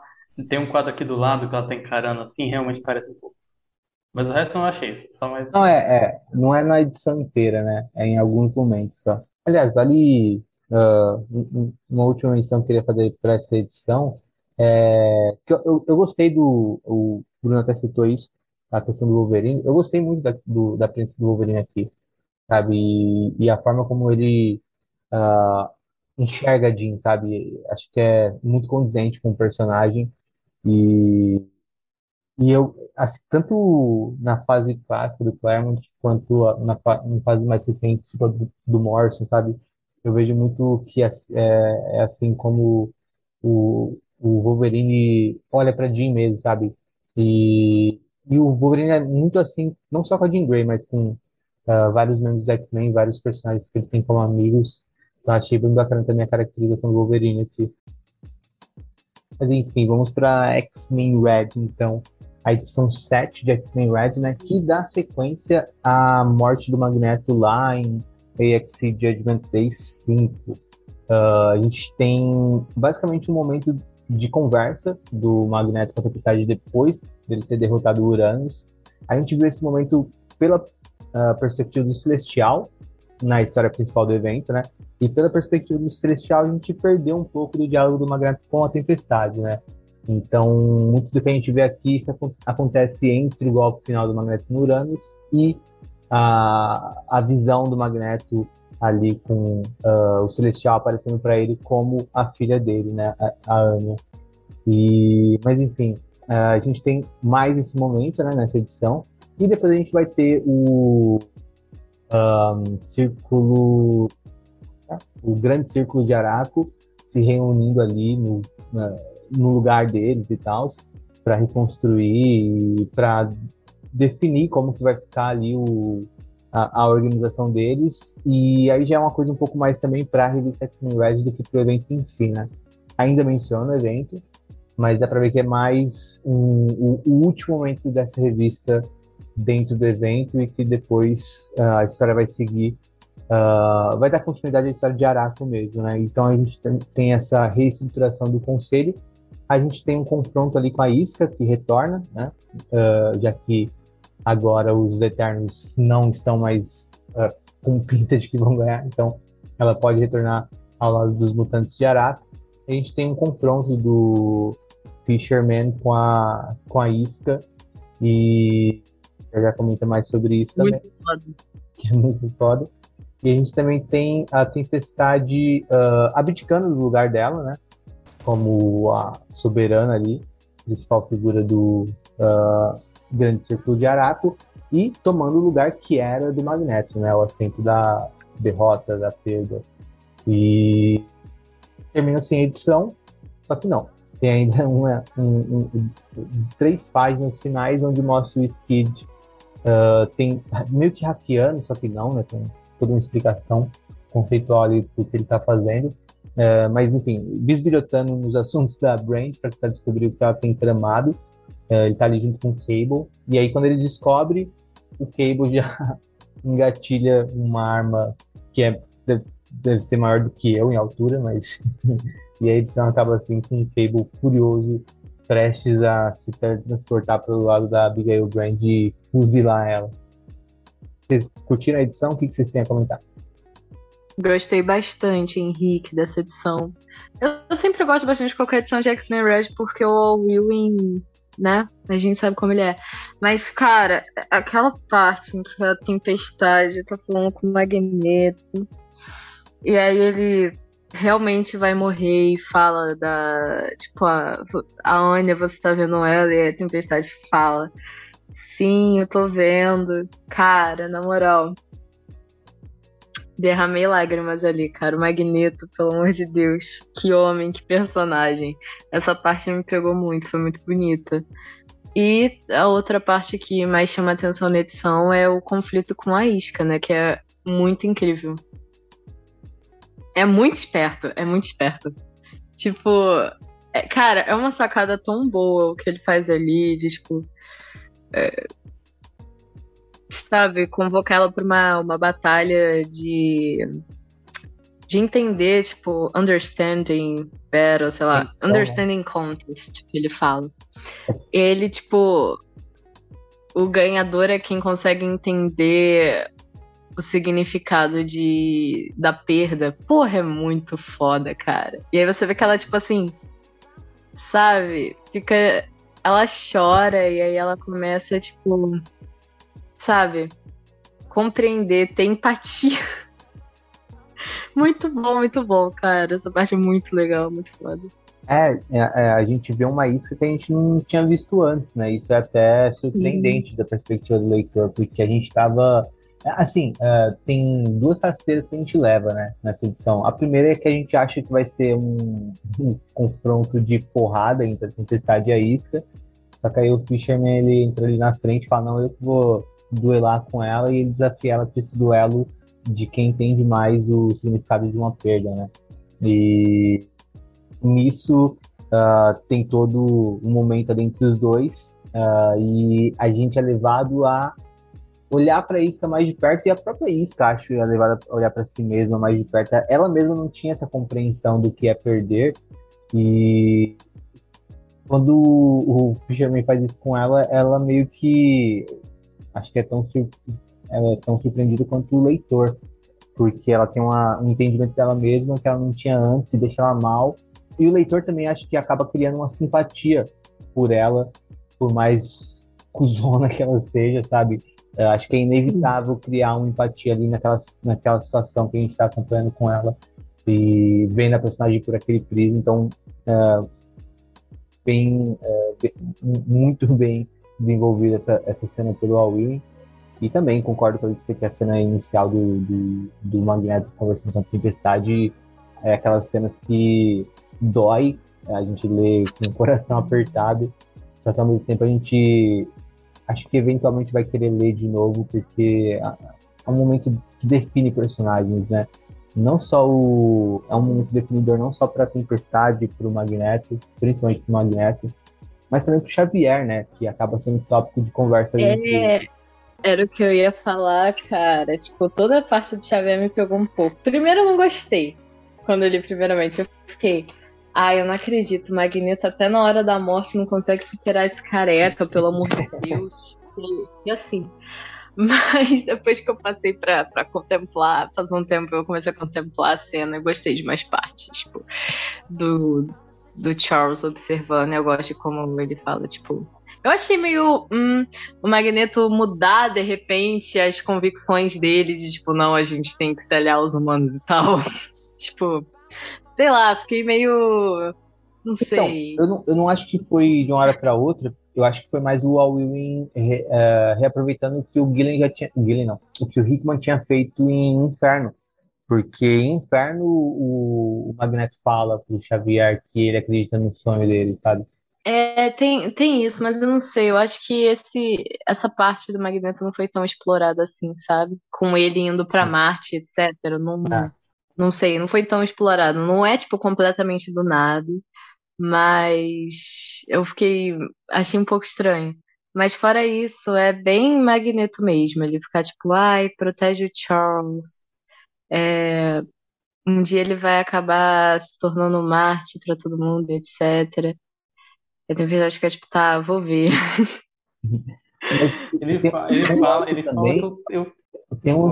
tem um quadro aqui do lado que ela tá encarando assim, realmente parece um pouco. Mas o resto eu não achei, só mais. Não, é, é. Não é na edição inteira, né? É em alguns momentos só. Aliás, vale um- uma última menção que eu queria fazer para essa edição. É, que eu, eu, eu gostei do. O Bruno até citou isso, a questão do Wolverine. Eu gostei muito da, do, da presença do Wolverine aqui, sabe? E, e a forma como ele ah, enxerga Jean, sabe? Acho que é muito condizente com o personagem. E, e eu, assim, tanto na fase clássica do Claremont, quanto na, em fase mais recente, tipo do, do Morrison, sabe? Eu vejo muito que é, é, é assim como o, o Wolverine olha pra Jean mesmo, sabe? E, e o Wolverine é muito assim, não só com a Jean Grey, mas com ah, vários membros dos X-Men, vários personagens que eles têm como amigos. Então, achei bem bacana também a caracterização do Wolverine aqui. Mas enfim, vamos para X-Men Red, então. A edição 7 de X-Men Red, né? Que dá sequência à morte do Magneto lá em AXE Judgment Day 5. Ah, a gente tem basicamente um momento de conversa do Magneto com a Tempestade depois dele ter derrotado o Uranus. A gente viu esse momento pela ah, perspectiva do Celestial na história principal do evento, né? E pela perspectiva do Celestial, a gente perdeu um pouco do diálogo do Magneto com a Tempestade, né? Então, muito do que a gente vê aqui isso acon- acontece entre o golpe final do Magneto no Uranus e a, a visão do Magneto ali com ah, o Celestial aparecendo para ele como a filha dele, né? A, a Anya. E, mas enfim, a gente tem mais esse momento né, nessa edição. E depois a gente vai ter o um, círculo, o grande círculo de Araco se reunindo ali no, na, no lugar deles e tal, para reconstruir, para definir como que vai ficar ali o, a, a, organização deles. E aí já é uma coisa um pouco mais também para a revista X-Men Red do que para o evento em si, né? Ainda menciona o evento, mas dá para ver que é mais um, o, o, último momento dessa revista dentro do evento e que depois uh, a história vai seguir, uh, vai dar continuidade à história de Araco mesmo, né? Então a gente tem, essa reestruturação do conselho, a gente tem um confronto ali com a Isca que retorna, né? Uh, já que agora os Eternos não estão mais com pinta de que vão ganhar, então ela pode retornar ao lado dos mutantes de Araco. A gente tem um confronto do Fisherman com a, com a Isca. E já comenta mais sobre isso muito também. Foda. Que é muito foda. E a gente também tem a Tempestade uh, abdicando do lugar dela, né? Como a soberana ali, principal figura do uh, Grande Círculo de Araco, e tomando o lugar que era do Magneto, né? O assento da derrota, da perda. E termina assim a edição, só que não tem ainda uma, um, um, um, três páginas finais onde mostra o Skid uh, tem meio que hackeando, só que não, né? Tem toda uma explicação conceitual ali do que ele está fazendo. Uh, mas, enfim, bisbilhotando nos assuntos da Brand para tentar descobrir o que ela tem tramado. Uh, ele está ali junto com o Cable. E aí, quando ele descobre, o Cable já engatilha uma arma que é, deve, ser maior do que eu em altura, mas E a edição acaba assim com um Cable furioso, prestes a se transportar pelo lado da Abigail Brand e fuzilar ela. Vocês curtiram a edição? O que vocês têm a comentar? Gostei bastante, Henrique, dessa edição. Eu, sempre gosto bastante de qualquer edição de X-Men Red, porque o Will né? A gente sabe como ele é. Mas, cara, aquela parte em que a tempestade tá falando com o Magneto. E aí ele realmente vai morrer e fala da. Tipo, a, a Anya, você tá vendo ela e a Tempestade fala. Sim, eu tô vendo. Cara, na moral. Derramei lágrimas ali, cara. O Magneto, pelo amor de Deus. Que homem, que personagem. Essa parte me pegou muito, foi muito bonita. E a outra parte que mais chama atenção na edição é o conflito com a Isca, né? Que é muito incrível. É muito esperto, é muito esperto. Tipo, é, cara, é uma sacada tão boa o que ele faz ali, de tipo. É, sabe, convocar ela pra uma, uma batalha de. de entender, tipo, understanding better, sei lá, então, understanding contest, que ele fala. Ele, tipo. O ganhador é quem consegue entender o significado de da perda. Porra, é muito foda, cara. E aí você vê que ela, tipo assim, sabe? Fica. Ela chora e aí ela começa, tipo. Sabe? Compreender, ter empatia. muito bom, muito bom, cara. Essa parte é muito legal, muito foda. É, é, é, a gente vê uma isca que a gente não tinha visto antes, né? Isso é até surpreendente da perspectiva do leitor, porque a gente estava Assim, uh, tem duas rasteiras que a gente leva, né, nessa edição. A primeira é que a gente acha que vai ser um, um confronto de porrada entre a Tempestade e a Isca. Só que aí o Fisherman, ele entra ali na frente e fala, não, eu vou duelar com ela e ele desafia ela para esse duelo de quem entende mais o significado de uma perda, né? E nisso uh, tem todo um momento ali entre os dois uh, e a gente é levado a olhar para a isca mais de perto e a própria isca, acho, é levada a olhar para si mesma mais de perto. Ela mesma não tinha essa compreensão do que é perder e quando o Fisherman faz isso com ela, ela meio que acho que é tão, ela é tão surpreendida quanto o leitor, porque ela tem uma, um entendimento dela mesma que ela não tinha antes e deixa ela mal. E o leitor também acho que acaba criando uma simpatia por ela, por mais cuzona que ela seja, sabe? Eu acho que é inevitável criar uma empatia ali naquela, naquela situação que a gente está acompanhando com ela e vendo a personagem por aquele prisma. Então, uh, bem, é, bem muito bem desenvolvida essa, essa cena pelo Alwyn. E também concordo com você que a cena inicial do, do, do Magneto conversando com a Tempestade é aquelas cenas que dói, a gente lê com o coração apertado, só que ao mesmo tempo a gente acho que eventualmente vai querer ler de novo, porque é um momento que define personagens, né? Não só o. É um momento definidor não só para a Tempestade, para o Magneto, principalmente para o Magneto, mas também para o Xavier, né? Que acaba sendo tópico de conversa. É, era o que eu ia falar, cara. Tipo, toda a parte do Xavier me pegou um pouco. Primeiro, eu não gostei. Quando ele, primeiramente, eu fiquei. Ah, eu não acredito. Magneto, até na hora da morte, não consegue superar esse careca, pelo amor de Deus. E assim. Mas depois que eu passei pra, pra contemplar, faz um tempo eu comecei a contemplar a cena e gostei de mais partes, tipo, do, do Charles observando. Eu gosto de como ele fala, tipo. Eu achei meio hum, o Magneto mudar de repente as convicções dele de tipo, não, a gente tem que se aliar aos humanos e tal. tipo, sei lá, fiquei meio. Não então, sei. Eu não, eu não acho que foi de uma hora para outra, eu acho que foi mais o Al Ewing re, uh, reaproveitando o que o Gillen já tinha. Gillen não. O que o Hickman tinha feito em Inferno. Porque em Inferno o, o Magneto fala pro Xavier que ele acredita no sonho dele, sabe? É, tem, tem isso, mas eu não sei. Eu acho que esse, essa parte do Magneto não foi tão explorada assim, sabe? Com ele indo para Marte, etc. Não, ah. Não sei, não foi tão explorado. Não é, tipo, completamente do nada. Mas eu fiquei. Achei um pouco estranho. Mas fora isso, é bem Magneto mesmo. Ele ficar tipo, ai, protege o Charles. É, um dia ele vai acabar se tornando Marte para todo mundo, etc. Eu tenho verdade que é tipo, tá, vou ver. ele, fala, ele fala, ele fala eu, Tem um,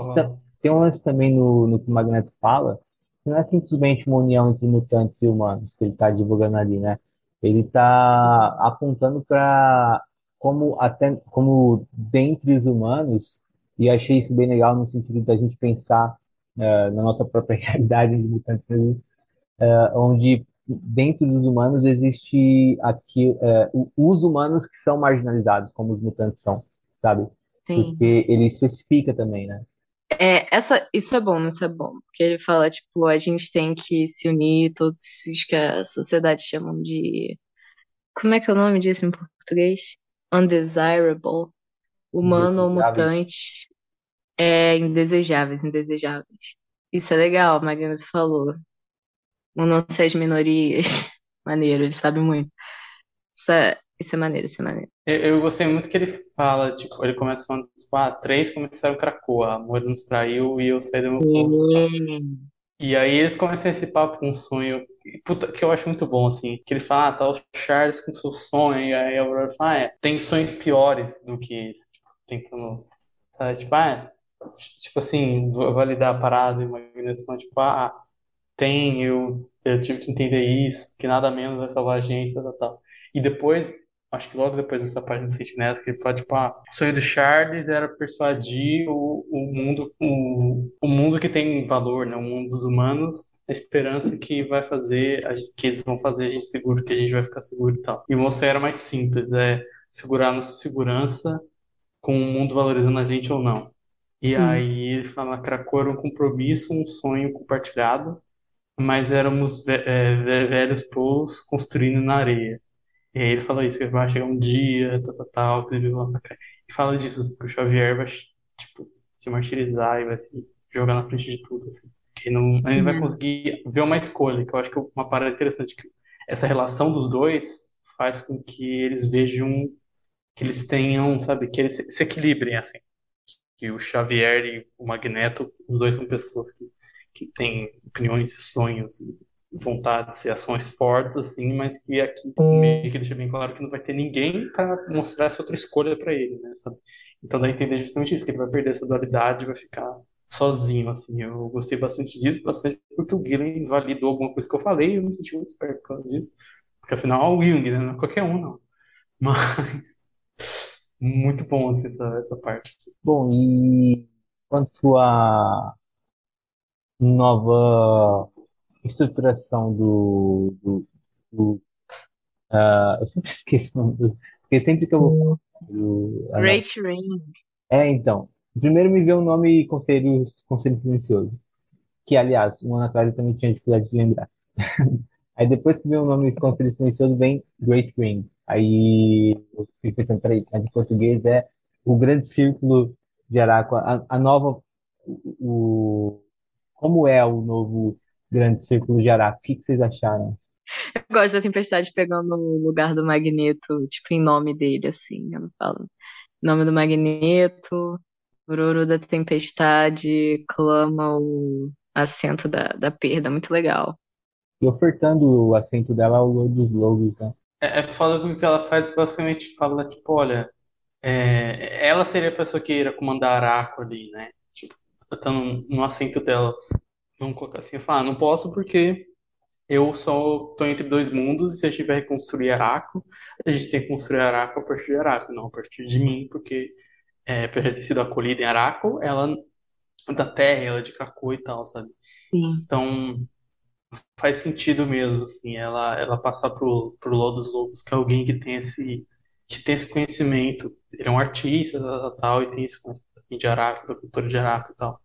tem um lance também no, no que o Magneto fala, não é simplesmente uma união entre mutantes e humanos que ele está divulgando ali, né? Ele está apontando para como até como dentre os humanos e achei isso bem legal no sentido da gente pensar uh, na nossa própria realidade de mutantes, uh, onde dentro dos humanos existe aqui uh, os humanos que são marginalizados, como os mutantes são, sabe? Sim. Porque ele especifica também, né? É, essa, isso é bom, isso é bom. Porque ele fala, tipo, a gente tem que se unir, todos os que a sociedade chamam de. Como é que é o nome disso em português? Undesirable. Humano ou mutante. É, indesejáveis, indesejáveis. Isso é legal, Magna falou. Não sei as minorias. Maneiro, ele sabe muito. Isso é, isso é maneiro, isso é maneiro. Eu, eu, gostei muito que ele fala, tipo, ele começa falando, tipo, ah, três começaram Krakoa, a amor nos traiu e eu saí do meu posto. E aí eles começam esse papo com um sonho, puta, que eu acho muito bom, assim, que ele fala, ah, tá o Charles com seu sonho, e aí a Aurora fala, ah, é, tem sonhos piores do que esse, tipo, tentando, sabe, tipo, ah, tipo assim, validar a parada, e o Magneto falando, tipo, ah, tem, eu, eu tive que entender isso, que nada menos vai salvar a gente, tal, tal, tal. E depois acho que logo depois dessa página do Sentinela, que ele fala, tipo, ah, o sonho do Charles era persuadir o, o mundo, o, o mundo que tem valor, né, o mundo dos humanos, a esperança que vai fazer, que eles vão fazer a gente seguro, que a gente vai ficar seguro e tal. E o moço era mais simples, é segurar nossa segurança com o mundo valorizando a gente ou não. E aí ele fala, era um compromisso, um sonho compartilhado, mas éramos é, velhos polos construindo na areia. E aí ele fala isso, que vai chegar um dia, tal, tal, tal, que ele vai E fala disso, que o Xavier vai, tipo, se martirizar e vai se jogar na frente de tudo, assim. Que não, ele vai uhum. conseguir ver uma escolha, que eu acho que é uma parada interessante, que essa relação dos dois faz com que eles vejam, que eles tenham, sabe, que eles se equilibrem, assim. Que o Xavier e o Magneto, os dois são pessoas que, que têm opiniões e sonhos e vontades e ações fortes, assim, mas que aqui meio que deixa bem claro que não vai ter ninguém para mostrar essa outra escolha para ele, né, sabe? Então dá a entender justamente isso, que ele vai perder essa dualidade vai ficar sozinho, assim. Eu gostei bastante disso, bastante porque o Gillen validou alguma coisa que eu falei eu me senti muito esperto por causa disso. Porque afinal é o Jung, né? Não é qualquer um, não. Mas muito bom, assim, essa, essa parte. Bom, e quanto a nova estruturação do, do, do Ah, eu sempre esqueço o nome do- porque sempre que eu vou do- no- Great Ring. É, então. Primeiro me veio o nome Conselho, Conselho Silencioso, que, aliás, um ano atrás eu também tinha dificuldade de lembrar. Aí depois que veio o nome Conselho Silencioso, vem Great Ring. Aí eu fiquei pensando, peraí, mas em português é o Grande Círculo de Araco, a, a nova, o, o- como é o novo Grande Círculo de Araco? O que que vocês acharam? Eu gosto da Tempestade pegando o lugar do Magneto, tipo, em nome dele, assim. Eu falo. Nome do Magneto, Ororo da Tempestade, clama o assento da, da perda. Muito legal. E ofertando o assento dela ao Lord dos Lobos, né? É, é foda porque que ela faz basicamente fala, tipo, olha, é, ela seria a pessoa que iria comandar Araco ali, né? Tipo, estando no assento dela. Vamos colocar assim, eu falo, ah, não posso porque eu só tô entre dois mundos e se a gente vai reconstruir Araco, a gente tem que construir Araco a partir de Araco, não a partir de mim, porque é, por ter sido acolhida em Araco, ela é da Terra, ela é de Krakoa e tal, sabe? Sim. Então faz sentido mesmo, assim, ela, ela passar pro, pro Lodos Lobos, que é alguém que tem esse, que tem esse conhecimento. Ele é um artista, tal, tal, e tem esse conhecimento de Araco, da cultura de Araco e tal.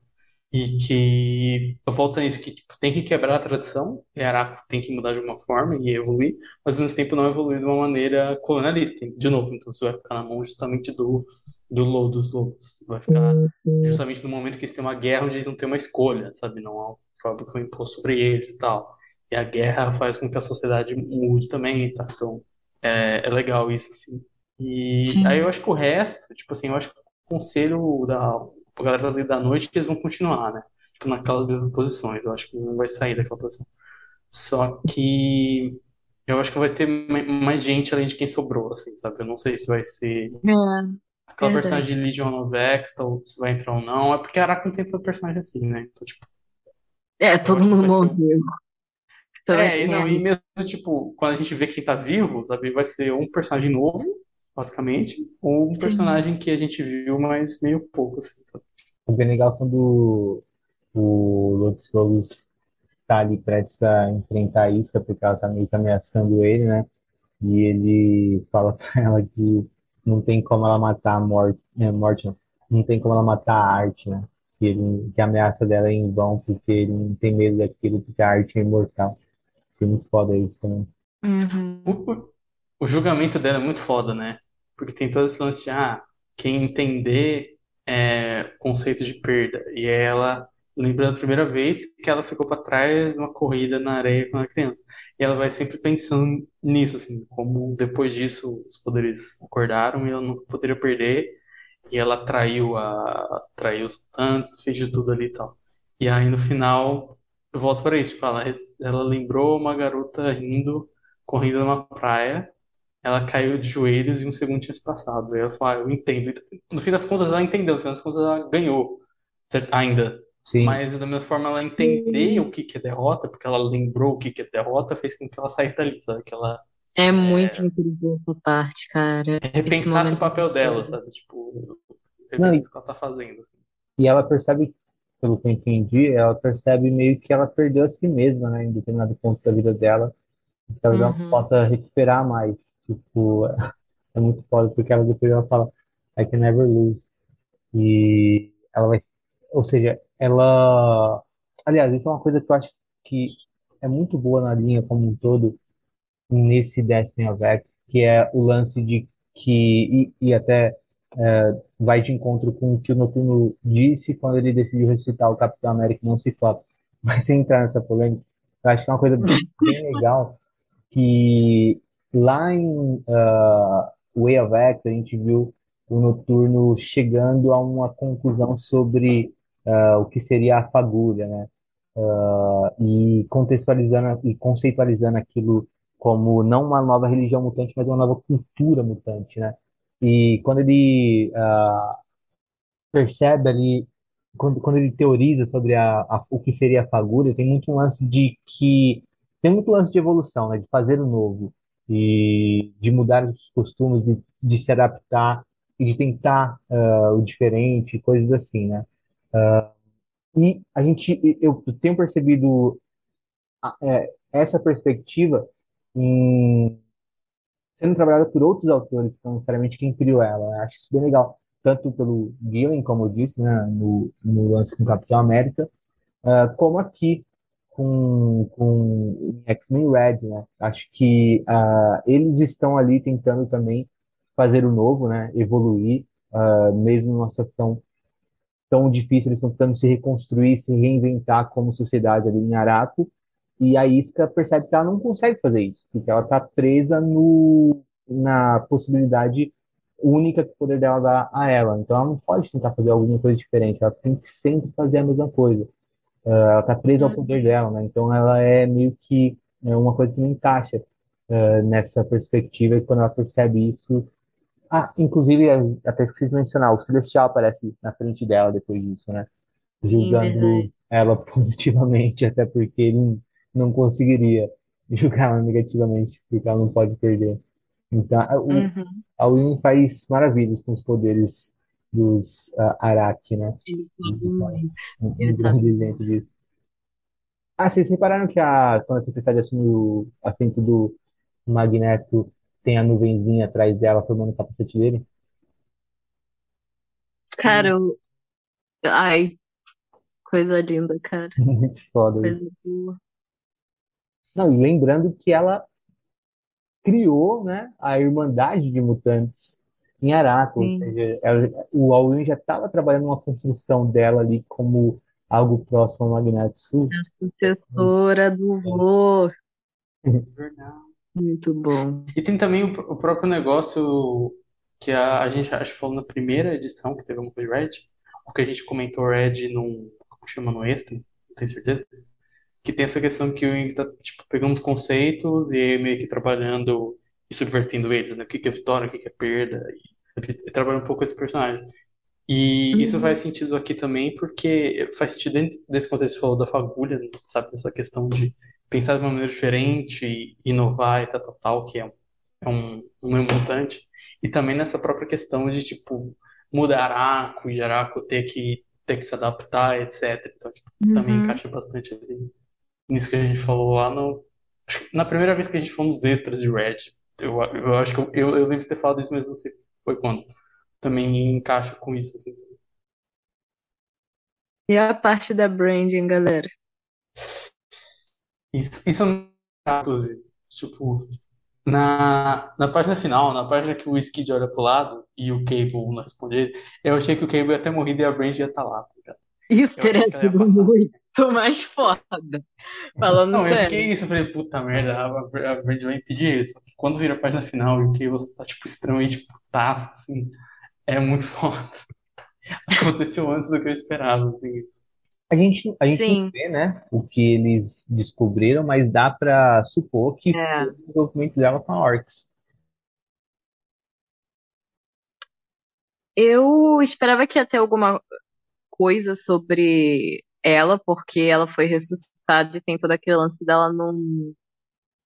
E que eu volto nisso, que tipo, tem que quebrar a tradição, e Araco tem que mudar de uma forma e evoluir, mas ao mesmo tempo não evoluir de uma maneira colonialista. De novo, então você vai ficar na mão justamente do, do Lodos Lobos. Vai ficar justamente no momento que eles têm uma guerra onde eles não têm uma escolha, sabe? Não há um fábrica que imposto sobre eles e tal. E a guerra faz com que a sociedade mude também, tá? Então, é, é legal isso, assim. E Sim. aí eu acho que o resto, tipo assim, eu acho que o conselho da pra galera ali da noite que eles vão continuar, né? Tipo, naquelas mesmas posições. Eu acho que não vai sair daquela posição. Só que eu acho que vai ter ma- mais gente além de quem sobrou, assim, sabe? Eu não sei se vai ser É, aquela Verdade. personagem de Legion of Extal, se vai entrar ou não. É porque Araco não tem tanto personagem assim, né? Então, tipo, é todo mundo morreu. Também É, e, tem não, a- e mesmo, tipo, quando a gente vê quem tá vivo, sabe, vai ser um personagem novo, basicamente, ou um Sim. personagem que a gente viu, mas meio pouco, assim, sabe? É bem legal quando o Lord dos Lobos tá ali prestes a enfrentar a Isca, porque ela tá meio que ameaçando ele, né? E ele fala pra ela que não tem como ela matar a morte, é, morte não, não tem como ela matar a arte, né? Que, ele, que a ameaça dela é em vão, porque ele não tem medo daquilo, porque a arte é imortal. Foi muito foda isso também. Uhum. O- o julgamento dela é muito foda, né? Porque tem todo esse lance de, ah, quem entender é, conceito de perda. E ela lembra da primeira vez que ela ficou pra trás numa corrida na areia quando era criança. E ela vai sempre pensando nisso, assim, como depois disso os poderes acordaram e ela não poderia perder. E ela traiu a, traiu os mutantes, fez de tudo ali e tal. E aí no final, eu volto para isso, tipo, ela, ela lembrou uma garota rindo, correndo numa praia. Ela caiu de joelhos e um segundo tinha se passado. Aí ela falou, ah, eu entendo. No fim das contas, ela entendeu. No fim das contas, ela ganhou. Ainda. Sim, Mas da mesma forma, ela entender o que que é derrota, porque ela lembrou o que que é derrota, fez com que ela saísse dali, sabe? Que ela É muito incrível essa parte, cara. Esse repensasse o papel de dela, sabe? Tipo, e- o que ela tá fazendo, assim. E ela percebe, pelo que eu entendi, ela percebe meio que ela perdeu a si mesma, né, em determinado ponto da vida dela, que ela já não Uhum. possa recuperar mais. Tipo, é muito foda, porque ela depois ela fala, I can never lose. E ela vai, ou seja, ela, aliás, isso é uma coisa que eu acho que é muito boa na linha como um todo, nesse Destiny of X, que é o lance de que, e, e até é, vai de encontro com o que o Noturno disse quando ele decidiu ressuscitar o Capitão América e não o Ciclope. Mas sem entrar nessa polêmica, eu acho que é uma coisa bem legal que lá em ah, Way of X a gente viu o Noturno chegando a uma conclusão sobre ah, o que seria a fagulha, né? Ah, e contextualizando e conceitualizando aquilo como não uma nova religião mutante, mas uma nova cultura mutante, né? E quando ele ah, percebe ali, quando, quando ele teoriza sobre a, a- o que seria a fagulha, tem muito um lance de que tem muito lance de evolução, né? De fazer o novo e de mudar os costumes, de, de se adaptar e de tentar ah, o diferente, coisas assim, né? E a gente, eu tenho percebido ah, é, essa perspectiva em sendo trabalhada por outros autores, não necessariamente quem criou ela. Eu acho isso bem legal. Tanto pelo Gillen, como eu disse, né, no, no lance com Capitão América, uh, como aqui com, com X-Men Red, né? Acho que uh, eles estão ali tentando também fazer o novo, né? Evoluir, uh, mesmo numa situação tão difícil, eles estão tentando se reconstruir, se reinventar como sociedade ali em Araco, e a Isca percebe que ela não consegue fazer isso, porque ela está presa no, na possibilidade única que o poder dela dá a ela. Então ela não pode tentar fazer alguma coisa diferente, ela tem que sempre fazer a mesma coisa. Uh, ela está presa ao poder dela, né? Então ela é meio que é uma coisa que não encaixa uh, nessa perspectiva, e quando ela percebe isso. Ah, inclusive, até esqueci de mencionar, o Celestial aparece na frente dela depois disso, né? Julgando verdade. ela positivamente, até porque ele não conseguiria julgar ela negativamente, porque ela não pode perder. Então, o, Uhum. a Win faz maravilhas com os poderes dos uh, Araki, né? Ele muito. Um, um sabe grande exemplo disso. Ah, vocês repararam que a, quando a Tempestade assume o assento do Magneto, tem a nuvenzinha atrás dela formando o capacete dele? Cara, eu... ai, coisa linda, cara. Muito foda isso. Coisa boa. Não, e lembrando que ela criou, né, a Irmandade de Mutantes em Araco, ou seja, ela- o Alwyn já estava trabalhando uma construção dela ali como algo próximo ao Magneto. Isso Sucessora do vô. Muito bom. E tem também o, o próprio negócio que a, a gente acho que falou na primeira edição que teve uma coisa de Red, porque a gente comentou Red num, como chama, no extra, não tenho certeza, que tem essa questão que o Wing tá, tipo, pegando os conceitos e meio que trabalhando e subvertendo eles, né? O que que é vitória, o que que é perda, e, trabalhando um pouco esses personagens. E isso Uhum. faz sentido aqui também, porque faz sentido dentro desse contexto que você falou da fagulha, sabe? Dessa questão de pensar de uma maneira diferente, inovar e tal, tal, tal, que é um, é um, um mutante. E também nessa própria questão de, tipo, mudar Araco e Araco ter que, ter que se adaptar, etc. Então, tipo, também Uhum. encaixa bastante ali nisso que a gente falou lá no. Na primeira vez que a gente falou nos extras de Red. Eu, eu acho que eu, eu, eu lembro de ter falado isso, mas não sei foi quando. Também encaixa com isso, assim. E a parte da branding, galera? Isso, isso é um inclusive. Tipo, na, na página final, na página que o Skid olha pro lado e o Cable não responde ele, eu achei que o Cable ia ter morrido e a Brand ia estar lá, tá? Isso Eu que sido passar. Muito mais foda. Falando Não, eu sério. fiquei isso, eu falei, puta merda, a, a Brand vai impedir isso. Quando vira a página final e o Cable tá, tipo, extremamente putaço, assim, é muito foda. Aconteceu antes do que eu esperava, assim, isso. A gente, a gente não Sim. vê, né, o que eles descobriram, mas dá pra supor que É. foi o desenvolvimento dela com a Orcs. Eu esperava que ia ter alguma coisa sobre ela, porque ela foi ressuscitada e tem todo aquele lance dela não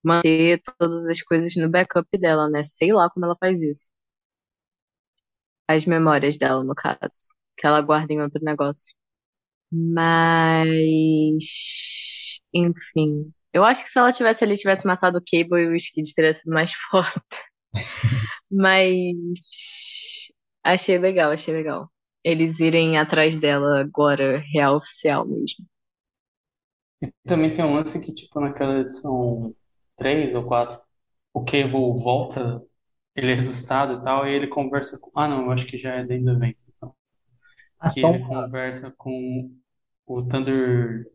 manter todas as coisas no backup dela, né? Sei lá como ela faz isso. As memórias dela, no caso. Que ela guarda em outro negócio. Mas. Enfim. Eu acho que se ela tivesse ali, tivesse matado o Cable e o Skid teria sido mais foda. Mas. Achei legal, achei legal. Eles irem atrás dela agora, real oficial mesmo. E também tem um lance que, tipo, naquela edição 3 ou 4, o Cable volta, ele é ressuscitado e tal, e ele conversa com. Ah, não, eu acho que já é dentro do evento, então. Ah, ele conversa com o Thunder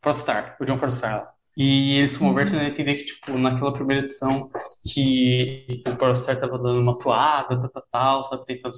Prostar, o John Prostar lá. E eles conversam e entender que, tipo, naquela primeira edição, que o Prostar tava dando uma toada, tal, tal, tal, sabe, tentando.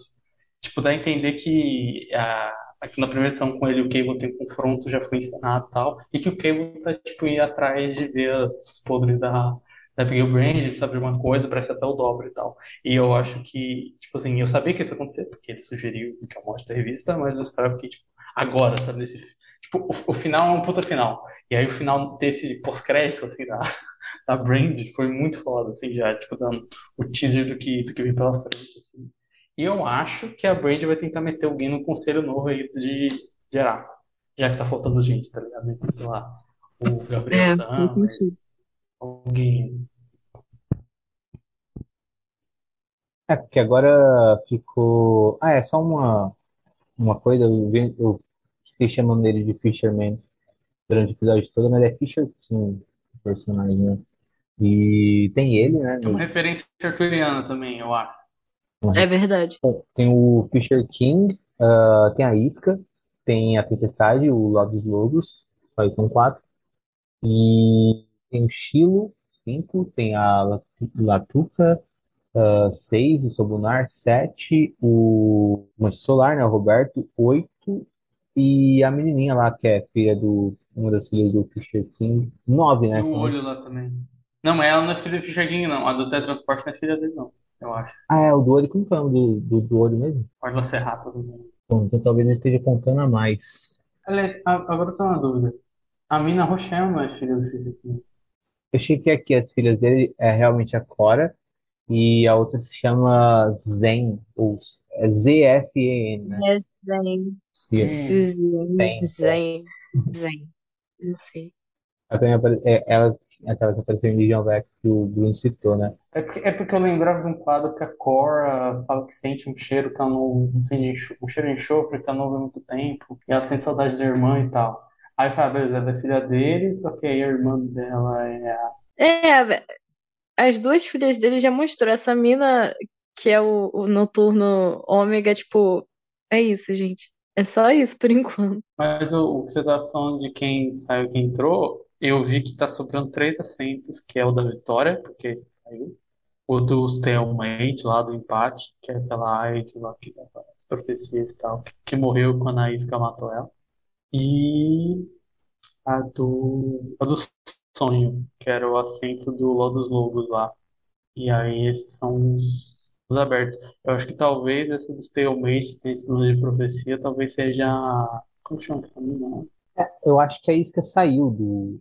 Tipo, dá a entender que a, aqui na primeira edição com ele o Cable tem um confronto, já foi encenado e tal, e que o Cable tá, tipo, indo atrás de ver as- os podres da, da Abigail Brand, ele sabe uma coisa, parece até o dobro e tal. E eu acho que, tipo assim, eu sabia que isso ia acontecer, porque ele sugeriu que é a morte da revista, mas eu esperava que, tipo, agora, sabe, nesse. Tipo, o, o final é um puta final. E aí o final desse pós-crédito, assim, da, da Brand foi muito foda, assim, já, tipo, dando o teaser do que, do que vem pela frente, assim. E eu acho que a Brand vai tentar meter alguém no conselho novo aí de, de Araco. Já que tá faltando gente, tá ligado? Então, sei lá, o Gabriel É, sentido. alguém. É, porque agora ficou. Ah, é só uma, uma coisa, eu, vi- eu fiquei chamando ele de Fisherman durante o episódio todo, mas é Fisher King, o personagem, né? E tem ele, né? É uma referência arturiana também, eu acho. É verdade. Tem o Fisher King, ah, tem a Isca, tem a Tempestade, o Love dos Lobos, só isso são quatro. E tem o Shilo, cinco, tem a La- Latuca, ah, seis, o Sobunar, sete, o Mancha Solar, né, o Roberto, oito, e a menininha lá, que é filha do, uma das filhas do Fisher King, nove, né? o olho lá também. Não, mas ela não é filha do Fischer King, não. A do teletransporte não é filha dele, não. Eu acho. Ah, é, o do olho, como que é o nome do, do, do olho mesmo? Pode ser rata também. Bom, então talvez eu esteja contando a mais. Aliás, a- agora eu tenho uma dúvida. A Mina Rochelle não é filha do King. Eu achei que aqui as filhas dele é realmente a Cora e a outra se chama Zen, ou é Z-S-E-N, né? É Zen. Zen. Zen. Zen. Não sei. Ela, aquela que apareceu em Legion of X que o Bruno citou, né? É porque, é porque eu lembrava de um quadro que a Cora fala que sente um cheiro que ela não, um, sente um cheiro de enxofre que ela não vê há muito tempo, e ela sente saudade da irmã e tal. Aí falei, ah, beleza, ela é filha dele, só que aí a irmã dela é a. É, as duas filhas dele já mostrou. Essa mina, que é o, o noturno ômega, tipo, é isso, gente. É só isso por enquanto. Mas o, o que você tava falando de quem saiu e quem entrou, eu vi que tá sobrando três assentos, que é o da Vitória, porque esse saiu. O do Stalemate lá do empate, que é aquela Aide lá que profecias e tal, que, que morreu quando a Isca matou ela. E a do, a do Sonho, que era o assento do Ló dos Lobos lá. E aí esses são os, os abertos. Eu acho que talvez essa do Stalemate, que é esse nome de profecia, talvez seja. Como chama aquela né? Eu acho que a Isca saiu do.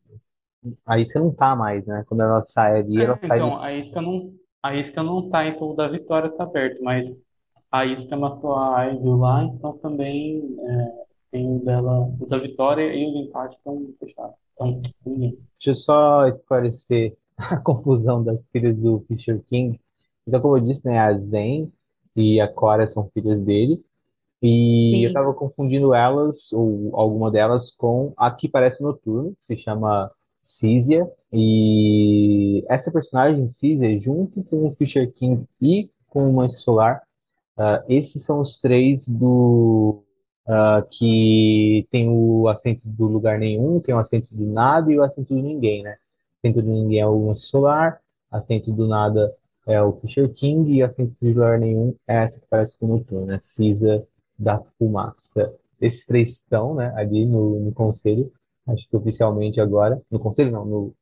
A Isca não tá mais, né? Quando ela sai ali, ela É, sai então, do. a isca não, a isca não tá, então o da Vitória tá aberto, mas a isca matou a Aido lá, então também é, tem o dela, o da Vitória e o do empate estão fechados. Então, ninguém. Deixa eu só esclarecer a confusão das filhas do Fisher King. Então, como eu disse, né? A Zen e a Cora são filhas dele. E Sim. eu tava confundindo elas, ou alguma delas, com a que parece noturno, que se chama Císia. E essa personagem, Císia, junto com o Fisher King e com o Mancha Solar, ah, esses são os três do ah, que tem o assento do lugar nenhum, tem o assento do nada e o assento do ninguém, né? Assento do ninguém é o Mancha Solar, assento do nada é o Fisher King e assento do lugar nenhum é essa que parece com o Noturno, né? Cisa da Fumaça. Esses três estão, né, ali no, no conselho, acho que oficialmente agora, no conselho não, no,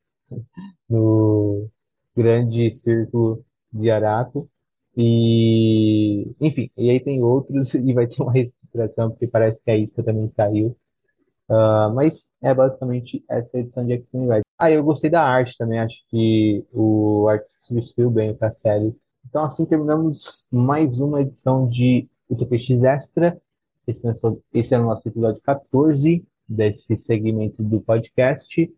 no grande círculo de Araco. E, enfim, e aí tem outros e vai ter uma reestruturação, porque parece que a Isca também saiu. Ah, mas é basicamente essa edição de X-Men. Ah, eu gostei da arte também, acho que o arte se substituiu bem para a série. Então, assim terminamos mais uma edição de Utopia X Extra. Esse, o esse é o nosso episódio 14 desse segmento do podcast.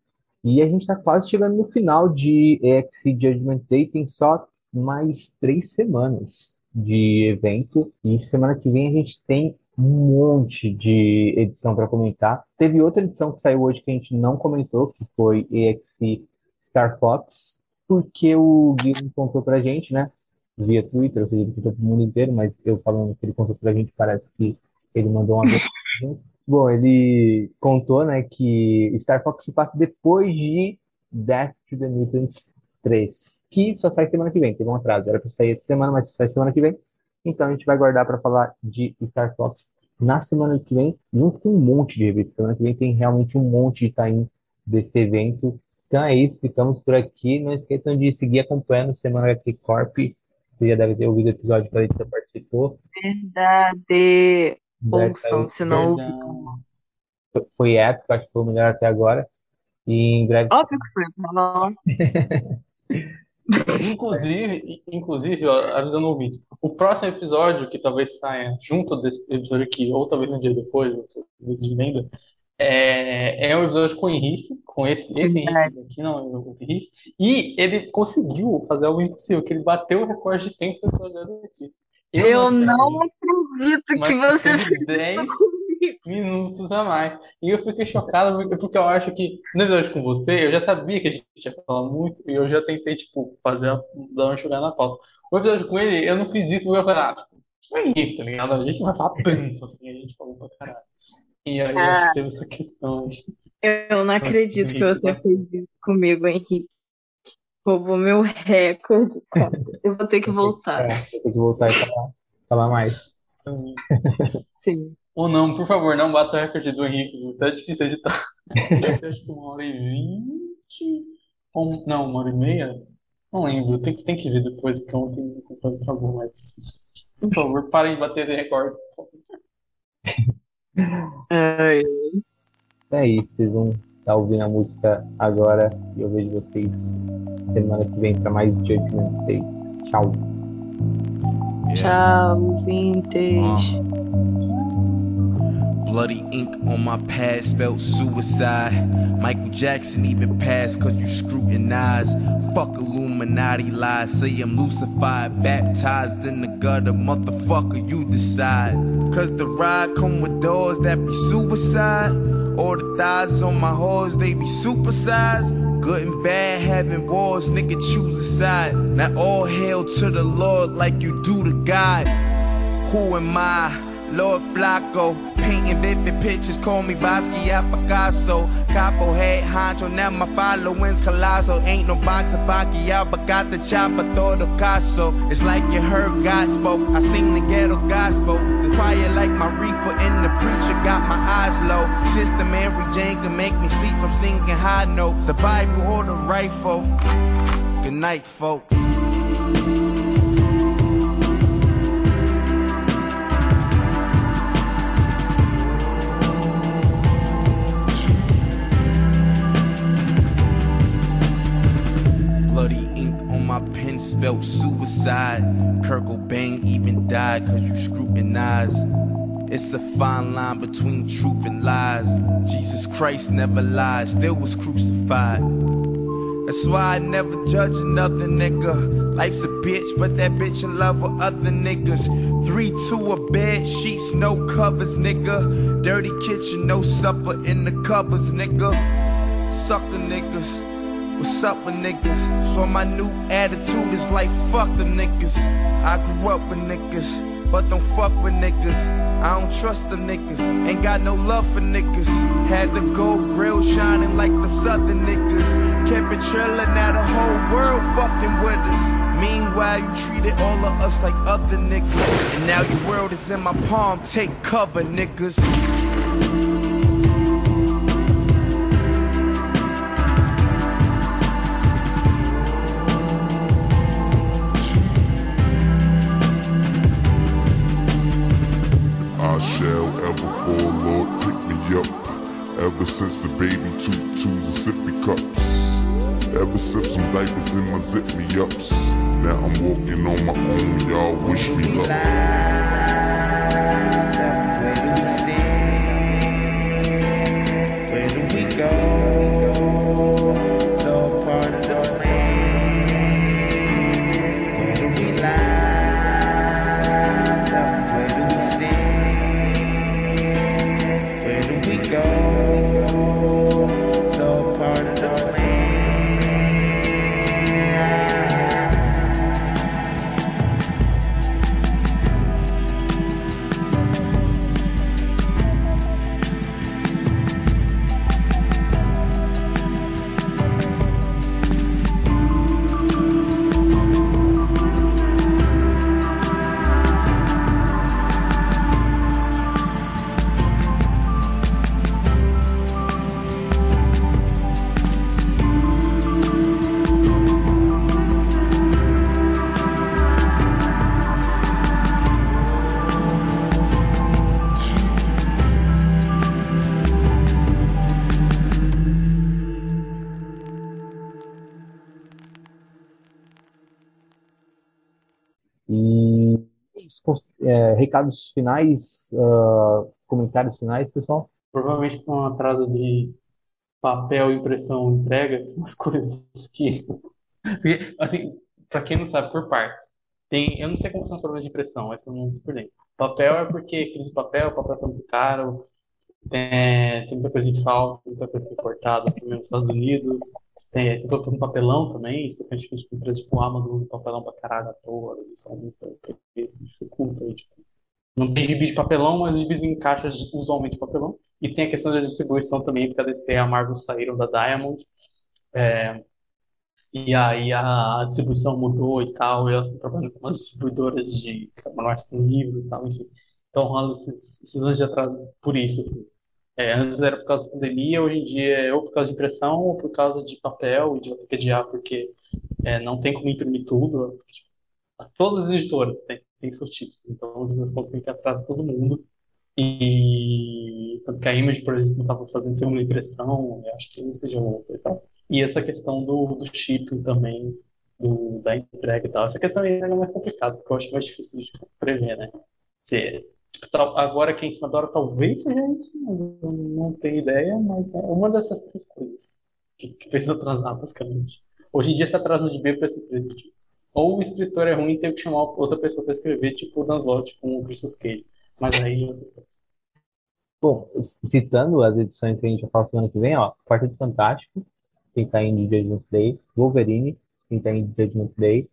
E a gente está quase chegando no final de EXE Judgment Day. Tem só mais três semanas de evento. E semana que vem a gente tem um monte de edição para comentar. Teve outra edição que saiu hoje que a gente não comentou, que foi EXE Star Fox, porque o Guilherme contou pra gente, né? Via Twitter, ou seja, ele contou pro mundo inteiro, mas eu falando que ele contou pra gente, parece que ele mandou uma mensagem. Bom, ele contou, né, que Star Fox se passa depois de Death to the Mutants 3, que só sai semana que vem, teve um atraso, era pra sair essa semana, mas só sai semana que vem. Então a gente vai guardar para falar de Star Fox na semana que vem, junto com um monte de revistas. Semana que vem tem realmente um monte de time desse evento. Então é isso, ficamos por aqui. Não esqueçam de seguir acompanhando o Semana HQ Corp. Você já deve ter ouvido o episódio que a Letícia participou. Verdade. Ouçam, se não. Foi épico, acho que foi o melhor até agora. E em breve Óbvio que foi. tá. Inclusive, inclusive, ó, avisando o ouvinte, o próximo episódio, que talvez saia junto desse episódio aqui, ou talvez um dia depois, ou talvez de venda, É, é um episódio com o Henrique, com esse, esse Henrique aqui, não, o Henrique, e ele conseguiu fazer algo impossível, que ele bateu o recorde de tempo do episódio da Letícia. Eu sei, não acredito que você fez 10 isso comigo. minutos a mais. E eu fiquei chocado porque eu acho que no episódio com você, eu já sabia que a gente ia falar muito e eu já tentei, tipo, fazer, a- dar uma enxugada na pauta. O episódio com ele, eu não fiz isso eu falei, ah, tipo, não é isso, tá ligado? A gente não vai falar tanto assim, a gente falou pra caralho. E aí eu acho Ah, que teve essa questão aí. eu não acredito que você fez isso comigo, Henrique. Roubou meu recorde, cara. Eu vou ter que voltar. é, tem que voltar e falar, falar mais. Sim. Ou não, por favor, não bata o recorde do Henrique, tá difícil editar. Eu acho que uma hora e vinte. Ou, não, uma hora e meia? Não lembro, tem que, tem que ver depois, porque ontem o computador travou, mas. Por favor, parem de bater esse recorde. Ai, É isso, vocês vão estar ouvindo a música agora e eu vejo vocês semana que vem para mais Judgment Day. Tchau. tchau, vintage. Bloody ink on my pad spelled suicide. Michael Jackson even passed cause you scrutinize. Fuck Illuminati lies, say I'm Lucified, baptized in the gutter, motherfucker, you decide. Cause the ride come with doors that be suicide. Or the thighs on my horse, they be supersized. Good and bad having wars, nigga choose a side. Now all hail to the Lord like you do to God. Who am I? Lord Flacco, painting vivid pictures, call me Basquiat Picasso. Capo head honcho, now my following's colossal. Ain't no boxer Pacquiao, but got the chopper, todo caso. It's like you heard God spoke, I sing the ghetto gospel. The choir like my reefer, and the preacher got my eyes low. Sister Mary Jane can make me sleep from singing high notes. The Bible or the rifle. Good night, folks. Bloody ink on my pen spelled suicide. Kurt Cobain even died cause you scrutinize. It's a fine line between truth and lies. Jesus Christ never lied, still was crucified. That's why I never judge another nigga. Life's a bitch, but that bitch in love with other niggas. Three, two, a bed, sheets, no covers, nigga. Dirty kitchen, no supper in the cupboards, nigga. Sucker niggas. What's up with niggas? So my new attitude is like fuck the niggas. I grew up with niggas, but don't fuck with niggas. I don't trust the niggas, ain't got no love for niggas. Had the gold grill shining like them southern niggas. Kept it trillin', now the whole world fucking with us. Meanwhile, you treated all of us like other niggas. And now your world is in my palm, take cover, niggas. The baby two twos and sippy cups. Ever since some diapers in my zip me ups. Now I'm walking on my own, y'all wish me luck. É é, recados finais, ah, comentários finais, pessoal. Provavelmente com um atraso de papel, impressão, entrega, que são as coisas que. Porque, assim, pra quem não sabe, por partes. Tem, eu não sei como são os problemas de impressão, essa eu não tô por dentro. Papel é porque crise papel, papel tá muito caro, tem, tem muita coisa de falta, muita coisa que é cortada, também nos Estados Unidos. Tem, um papelão também, especialmente tipo, empresas tipo Amazon usam papelão pra caralho à toa, eles são muito isso dificulta. aí, Tipo, não tem gibi de papelão, mas gibis em caixas usualmente papelão. E tem a questão da distribuição também, porque a DC e a Marvel saíram da Diamond. é, e aí a, distribuição mudou e tal, e elas estão trabalhando com umas distribuidoras de mais com livro e tal, enfim. Então esses, esses anos de atraso por isso, assim. É, antes era por causa da pandemia, hoje em dia é ou por causa de impressão, ou por causa de papel, e de adiar, porque é, não tem como imprimir tudo. tipo, todas as editoras têm, têm seus títulos, então no fim das contas tem que atrasar todo mundo. E tanto que a Image, por exemplo, estava fazendo segunda impressão, acho que não seja outra e tal. E essa questão do, do shipping também, do, da entrega e tal. Essa questão aí é mais complicada, porque eu acho mais difícil de prever, né? Se, tal- agora aqui em cima da hora talvez seja isso, eu não tenho ideia, mas é uma dessas três coisas que, que fez atrasar, basicamente. Hoje em dia se atrasa de B para esses três motivos. Ou o escritor é ruim e tem que chamar outra pessoa para escrever, tipo o Dan Slott com o Christmas Cage. Mas aí é outra história. Bom, citando as edições que a gente vai falar semana que vem, ó, Quarteto Fantástico, quem tá em Judgment Day, Wolverine, quem tá em Judgment Day,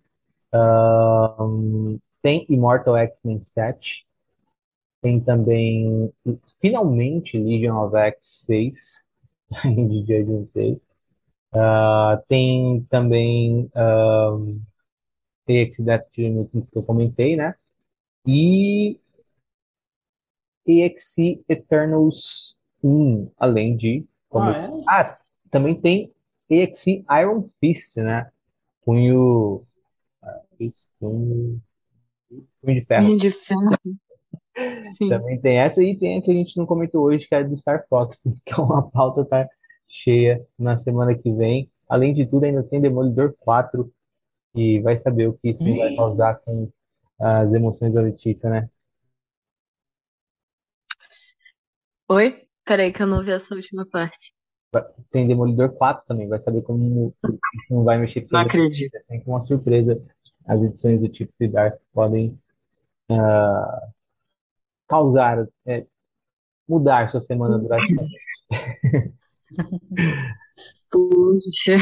Ahn, tem Immortal X-Men 7, tem também, finalmente, Legion of X 6, em Judgment Day, Ah, tem também um, TX Death Mutants que eu comentei, né? E EXE Eternals 1, além de. como- Ah, é? Ah, também tem EXE Iron Fist, né? Punho. ah, isso, punho, punho de ferro. Punho de ferro. Sim. Também tem essa e tem a que a gente não comentou hoje, que é do Star Fox. Então a pauta tá cheia na semana que vem. Além de tudo, ainda tem Demolidor 4, e vai saber o que isso vai causar com as emoções da Letícia, né? Oi? Peraí que eu não ouvi essa última parte. Tem Demolidor 4 também, vai saber como não vai mexer com Não acredito. Tem uma surpresa. As edições do tipo Dark podem ah, causar, é, mudar sua semana drasticamente. Puxa.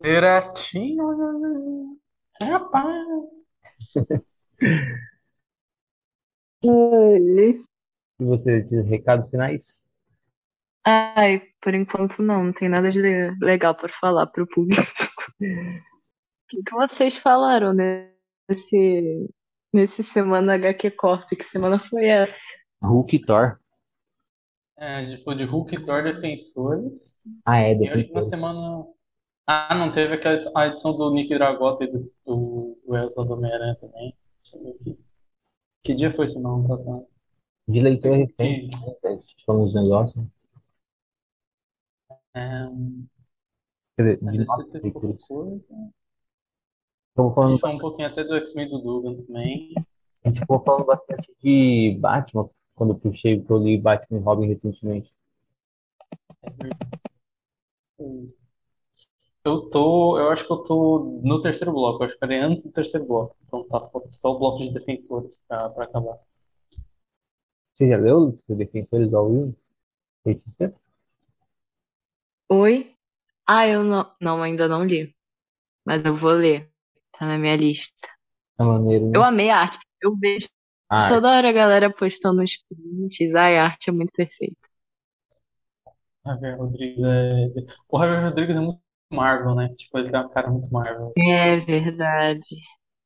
Piratinho, rapaz. E você, de recados finais? Ai, por enquanto não, não tem nada de le- legal para falar pro público. O que que vocês falaram nesse, nesse Semana HQ Corp? Que semana foi essa? Hulk e Thor. É, a gente falou de Hulk e Thor Defensores. Ah, é, E eu acho que na Defensores. semana. Ah, não, teve aquela a edição do Nick Dragota e do, do, do Elsa do Homem-Aranha também. Deixa eu ver aqui. Que dia foi semana passada? De leitura recente, né? A gente falou uns negócios. é, Quer dizer, de DC nossas Estamos A falando, gente falou um pouquinho até do X-Men do Dugan também. a gente ficou falando bastante de Batman, quando eu puxei, que eu li Batman e Robin recentemente. É isso. Eu tô, eu acho que eu tô no terceiro bloco, eu acho que era antes do terceiro bloco. Então tá só o bloco de defensores pra, pra acabar. Você já leu os Defensores do All-In? Letícia? Oi? Ah, eu não, não, ainda não li. Mas eu vou ler. Tá na minha lista. É maneiro, Eu né? amei a arte. Eu vejo Ah, toda hora a galera postando os prints. Ai, a arte é muito perfeita. Javier Rodrigues é. O Javier Rodrigues é muito Marvel, né? Tipo, ele tem uma cara muito Marvel. É verdade.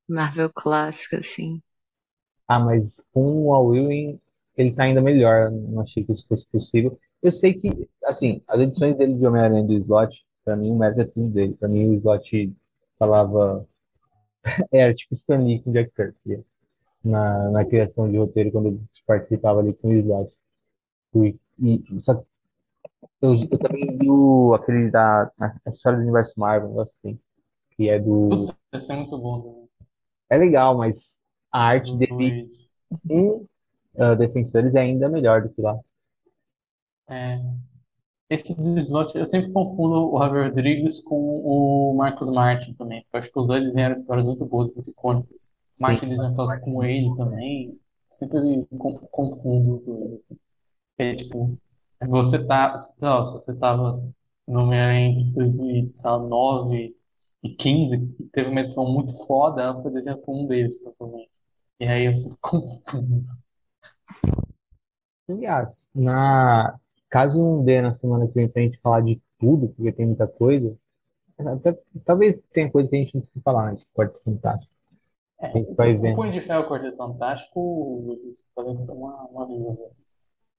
Marvel clássica, assim. ah, mas com o Ewing, ele tá ainda melhor. Não achei que isso fosse possível. Eu sei que, assim, as edições dele de Homem-Aranha do Slot, pra mim, o mérito é tudo dele. Pra mim, o Slot falava. Era tipo Stan Lee com Jack Kirby. Na, na criação de roteiro, quando ele participava ali com o Slot. E, e, só que eu, eu também li o, aquele da a história do universo Marvel, um negócio assim, que é do. Isso é muito bom É legal, mas a arte dele em ah, Defensores é ainda melhor do que lá. É, esse Slot, eu sempre confundo o Javier Rodrigues com o Marcos Martin também. Eu acho que os dois desenharam histórias muito boas, muito icônicas. Martin desenhou aquelas com ele também. Sempre com- confundo os dois. É tipo, você tá, sei lá, se você tava no Homem-Aranha entre 2009 e 15, teve uma edição muito foda, ela foi desenhada por um deles, provavelmente. E aí eu sempre confundo. Aliás, na... caso não dê na semana que vem pra gente falar de tudo, porque tem muita coisa, até- talvez tenha coisa que a gente não precisa falar, né? Tipo, Quarteto Fantástico. A gente vai O vendo. Punho de Ferro o Quarteto Fantástico, fazem isso uma, uma viúva.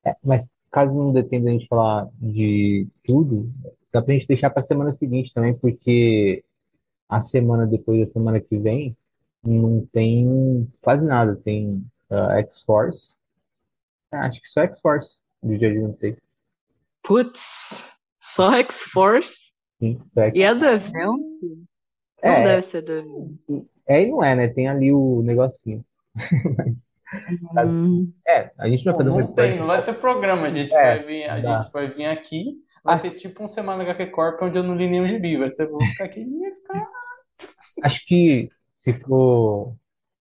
É, mas caso não dê tempo da gente falar de tudo, dá pra gente deixar pra semana seguinte também, porque a semana depois da semana que vem não tem quase nada. Tem ah, X-Force. Ah, acho que só X-Force do dia de ontem. Putz, só X-Force? E é do evento? Não É. deve ser do evento. É e não é, né? Tem ali o negocinho. Hum. É, a gente vai fazer um não tem, não vai ter programa, a gente É, vai vir, a dá. gente vai vir aqui, vai Ah. ser tipo um Semana HQ Corp onde eu não li nenhum gibi, vai ser, vou ficar aqui e ficar... Acho que se for.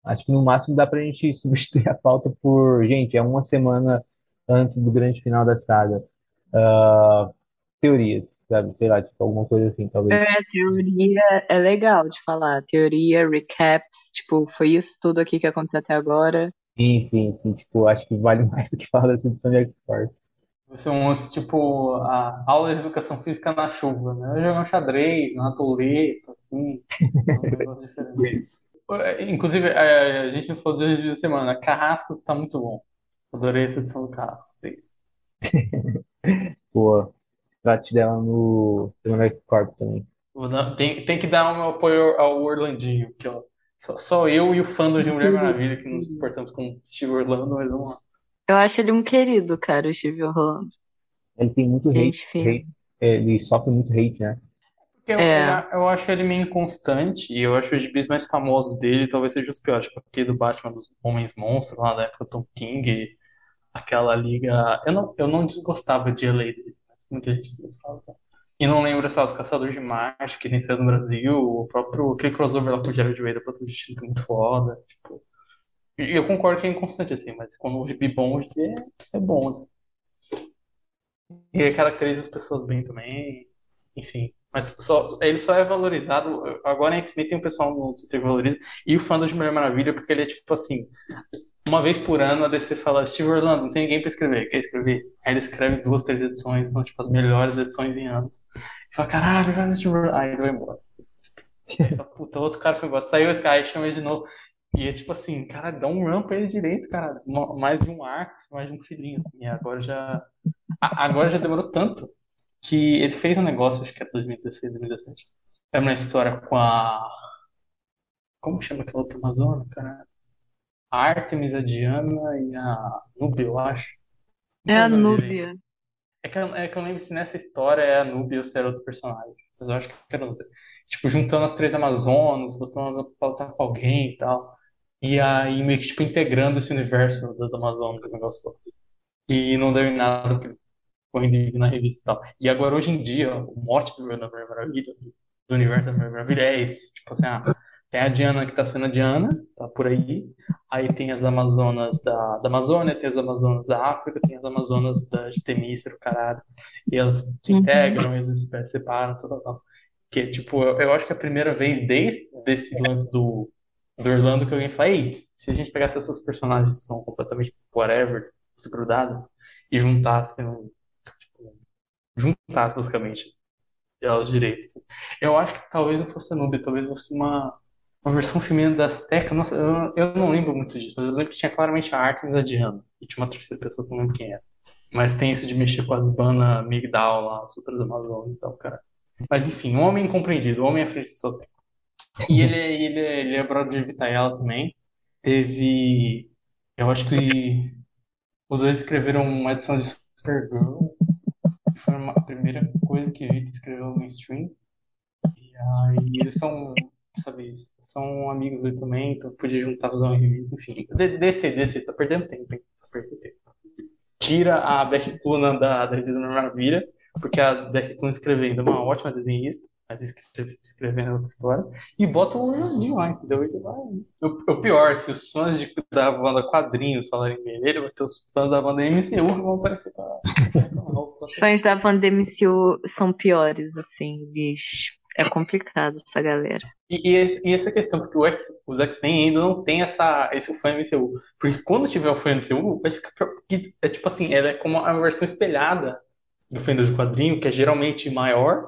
Acho que no máximo dá pra gente substituir a pauta por. Gente, é uma semana antes do grande final da saga. Ah, teorias, sabe? Sei lá, tipo, alguma coisa assim, talvez. É, teoria é legal de falar. Teoria, recaps, tipo, foi isso tudo aqui que aconteceu até agora. Sim, sim, sim. Tipo, acho que vale mais do que falar dessa edição de X-Force. Ser um tipo a aula de educação física na chuva, né? Eu jogar um xadrez, uma toleta, assim, um negócio diferente. Inclusive, é, a gente não falou dos reviews da semana, Carrascos tá muito bom. Adorei essa edição do Carrascos, é isso. Trate dela no Semana X-Corp também. Dar- tem, tem que dar o meu apoio ao Orlandinho, que ó, só, só eu e o fandom de Mulher Maravilha que nos importamos com o Steve Orlando, mas vamos lá. Eu acho ele um querido, cara, o Steve Orlando. Ele tem muito hate, Gente fina. hate- ele sofre muito hate, né? Porque eu, É. eu, eu acho ele meio inconstante e eu acho os gibis mais famosos dele talvez sejam os piores, tipo aquele do Batman dos Homens Monstros, lá da época do Tom King, aquela liga. Eu não, eu não desgostava de LA dele, mas muita gente? E não lembro essa do Caçador de Marte, que nem saiu no Brasil, o próprio aquele crossover lá com o Jared outro destino que é muito foda. Tipo, e eu concordo que é inconstante assim, mas quando o gibi bom, o gibi é, é bom. Assim. E ele caracteriza as pessoas bem também, enfim. Mas só, ele só é valorizado. Agora em X-Men tem um pessoal no Twitter que valoriza. E o fã de Mulher Maravilha, porque ele é tipo assim. Uma vez por ano a DC fala: Steve Orlando, não tem ninguém pra escrever. Quer escrever? Aí ele escreve duas, três edições, são tipo as melhores edições em anos. E fala: caralho, cara, Steve Orlando. Aí ele vai embora. Fala, Puta, outro cara foi embora. Saiu esse cara, aí chama ele de novo. E é tipo assim, cara, dá um run pra ele direito, cara. Ma- Mais de um arco, mais de um filhinho, assim. E agora já. Agora já demorou tanto que ele fez um negócio, acho que era 2016, 2017. Era uma história com a. Como chama aquela outra Amazona, cara? A Artemis, a Diana e a Núbia, eu acho. Não É a. Núbia. É que, eu, é que eu lembro se nessa história é a Núbia ou se era outro personagem. Mas eu acho que era Núbia. Tipo, juntando as três Amazonas, botando elas pra lutar com alguém e tal. E aí meio que tipo, integrando esse universo das Amazonas, o negócio. E não deu em nada porque ficou indo na revista e tal. E agora, hoje em dia, o mote do Mulher Maravilha, do universo da Mulher Maravilha é esse. Tipo assim, ah, tem a Diana que tá sendo a Diana, tá por aí. Aí tem as Amazonas da, da Amazônia, tem as Amazonas da África, tem as Amazonas da, de Temícero, caralho. E elas se Uhum. integram, e as espécies separam, tal, tal, tal. Que, tipo, eu, eu acho que é a primeira vez desde esse lance do, do Orlando que alguém fala, ei, se a gente pegasse essas personagens que são completamente whatever, se grudadas, e juntasse, tipo, juntasse basicamente elas direito. assim. Eu acho que talvez não fosse Nubia, talvez fosse uma, uma versão feminina da Azteca. Nossa, eu, eu não lembro muito disso, mas eu lembro que tinha claramente a Artemis a Diana. E tinha uma terceira pessoa que eu não lembro quem era. Mas tem isso de mexer com as Bana Migdal lá, as outras Amazonas e tal, cara. Mas enfim, um homem incompreendido, um homem à frente do seu tempo. E ele, ele, ele é brother de Vitaella também. Teve. Eu acho que os dois escreveram uma edição de Supergirl. Foi uma- a primeira coisa que Vita escreveu no mainstream. E aí eles são, sabe, são amigos dele também, então podia juntar fazer uma revista, enfim. De- Descer, descer, tá perdendo tempo, hein? Tá perdendo tempo. tira a Beck Cluna da, da Revista Maravilha, porque a Beck Cluna escrevendo é uma ótima desenhista, mas escreve- escrevendo outra história, e bota o Orlandinho lá, entendeu? Ele vai... O, o pior, se os fãs de, da banda quadrinhos falarem bem dele, vai ter os fãs da banda MCU que vão aparecer pra... Fãs da Wanda MCU são piores, assim, bicho. É complicado essa galera. E, e, e essa questão, porque o X, os X-Men ainda não tem essa, esse fã MCU. Porque quando tiver o fã MCU, vai ficar. É tipo assim, ela é como a versão espelhada do fandom de quadrinho, que é geralmente maior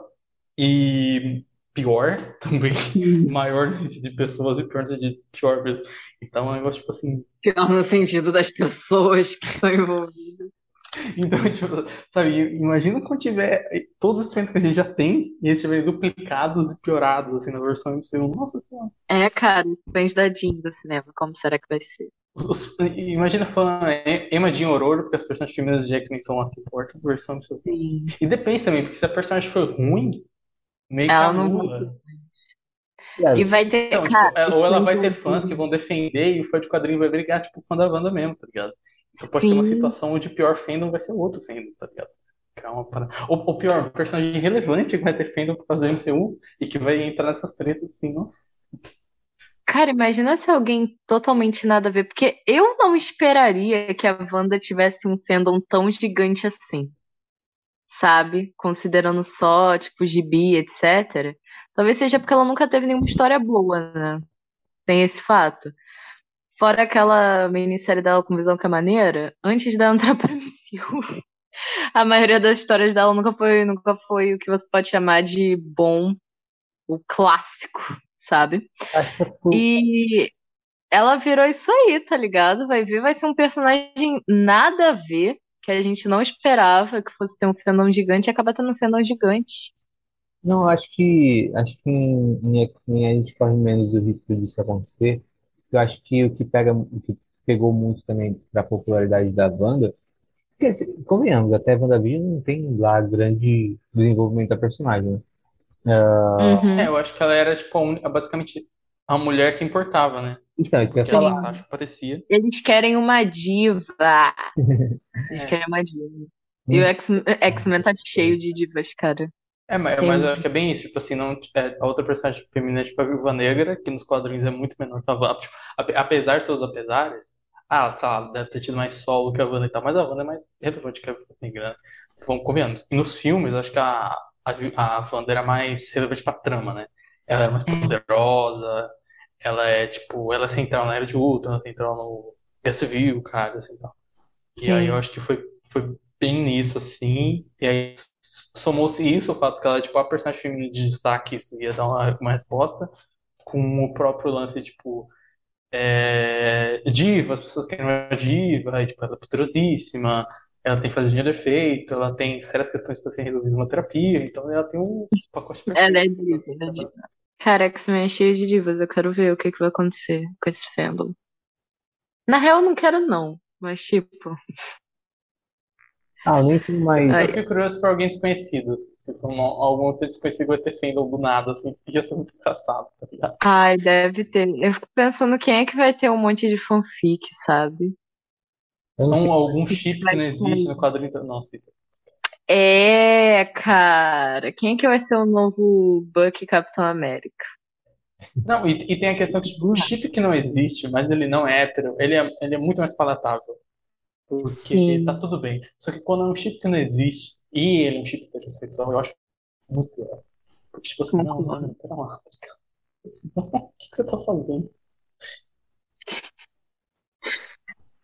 e pior também. Maior no sentido de pessoas e pior no sentido de pior. Então é um negócio tipo assim. Pior no sentido das pessoas que estão envolvidas. Então, tipo, sabe, imagina quando tiver todos os eventos que a gente já tem e eles estiverem duplicados e piorados assim na versão MCU. Nossa senhora. É, cara, os fãs da Jean do cinema, como será que vai ser? Os- imagina falando Emma Jean Aurora, porque as personagens femininas de X-Men são as que importam, versão MCU. Sim. E depende também, porque se a personagem for ruim, meio que Ela não. E vai ter, Então, tipo, cara, ela- ou ela vai ter fãs fãs que vão defender e o fã de quadrinho vai brigar, tipo, o fã da Wanda mesmo, tá ligado? Então pode ter uma Sim. situação onde o pior fandom vai ser o outro fandom, tá ligado? Calma, para. Ou, ou pior, um personagem relevante que vai ter fandom por causa do MCU e que vai entrar nessas tretas assim, nossa. Cara, imagina se alguém totalmente nada a ver, porque eu não esperaria que a Wanda tivesse um fandom tão gigante assim. Sabe? Considerando só, tipo, gibi, etc. Talvez seja porque ela nunca teve nenhuma história boa, né? Tem esse fato. Fora aquela minissérie dela com visão que é maneira, antes dela entrar pra MCU, a maioria das histórias dela nunca foi, nunca foi o que você pode chamar de bom, o clássico, sabe? E ela virou isso aí, tá ligado? Vai ver, vai ser um personagem nada a ver, que a gente não esperava que fosse ter um fandom gigante e acabar tendo um fandom gigante. Não, acho que acho que em, em X-Men a gente corre menos o risco disso acontecer. Eu acho que o que pega, o que pegou muito também da popularidade da banda, porque assim, convenhamos, até a WandaVision não tem lá grande desenvolvimento da personagem, né? Uhum. É, eu acho que ela era, tipo, a basicamente a mulher que importava, né? Então, isso que eu ia Que falar. Natasha parecia. Eles querem uma diva. Eles É. querem uma diva. E o X-Men tá cheio de divas, cara. É, mas, Tem- mas eu acho que é bem isso, tipo assim, não, é, a outra personagem feminina é tipo a Viúva Negra, que nos quadrinhos é muito menor que a Wanda. Tipo, ape- apesar de todos os apesares, ah, tá, deve ter tido mais solo que a Wanda e tal, mas a Wanda é mais relevante que a Viúva Negra. né? Vamos convenhamos. Nos filmes, eu acho que a, a, a Wanda era mais relevante pra trama, né? Ela é mais poderosa, ela é, tipo, ela é central na Era de Ultron, ela é central no Guerra Civil, cara, assim, tal. E Sim. aí eu acho que foi, foi bem nisso, assim. E aí somou-se isso, o fato que ela é tipo a personagem feminina de destaque, isso ia dar uma, uma resposta, com o próprio lance, tipo, é, diva, as pessoas querem uma diva, aí, tipo, ela é poderosíssima, ela tem que fazer dinheiro efeito, ela tem sérias questões para ser resolvidas numa terapia, então ela tem um pacote perfeito. Ela é diva, pra ela é diva. Cara, X-Men é cheio de divas. Eu quero ver o que, que vai acontecer com esse fandom. Na real, eu não quero, não. Mas, tipo, Ah, eu nem tenho mais. Ai. Eu fiquei curioso por alguém desconhecido, assim, se for uma- algum outro desconhecido vai ter fandom do nada, assim, ia ser muito engraçado, tá ligado? ai, deve ter. Eu fico pensando quem é que vai ter um monte de fanfic, sabe? Um, algum chip que não existe no quadrinho. Nossa, isso É, cara. Quem é que vai ser o novo Bucky Capitão América? Não, e, e tem a questão que tipo, o chip que não existe, mas ele não é hétero, ele é, ele é muito mais palatável. Porque Sim. tá tudo bem. Só que quando é um chip que não existe e ele é um chip heterossexual, eu acho muito pior. Porque, tipo assim, não, mano, pera lá. O que, que você tá fazendo?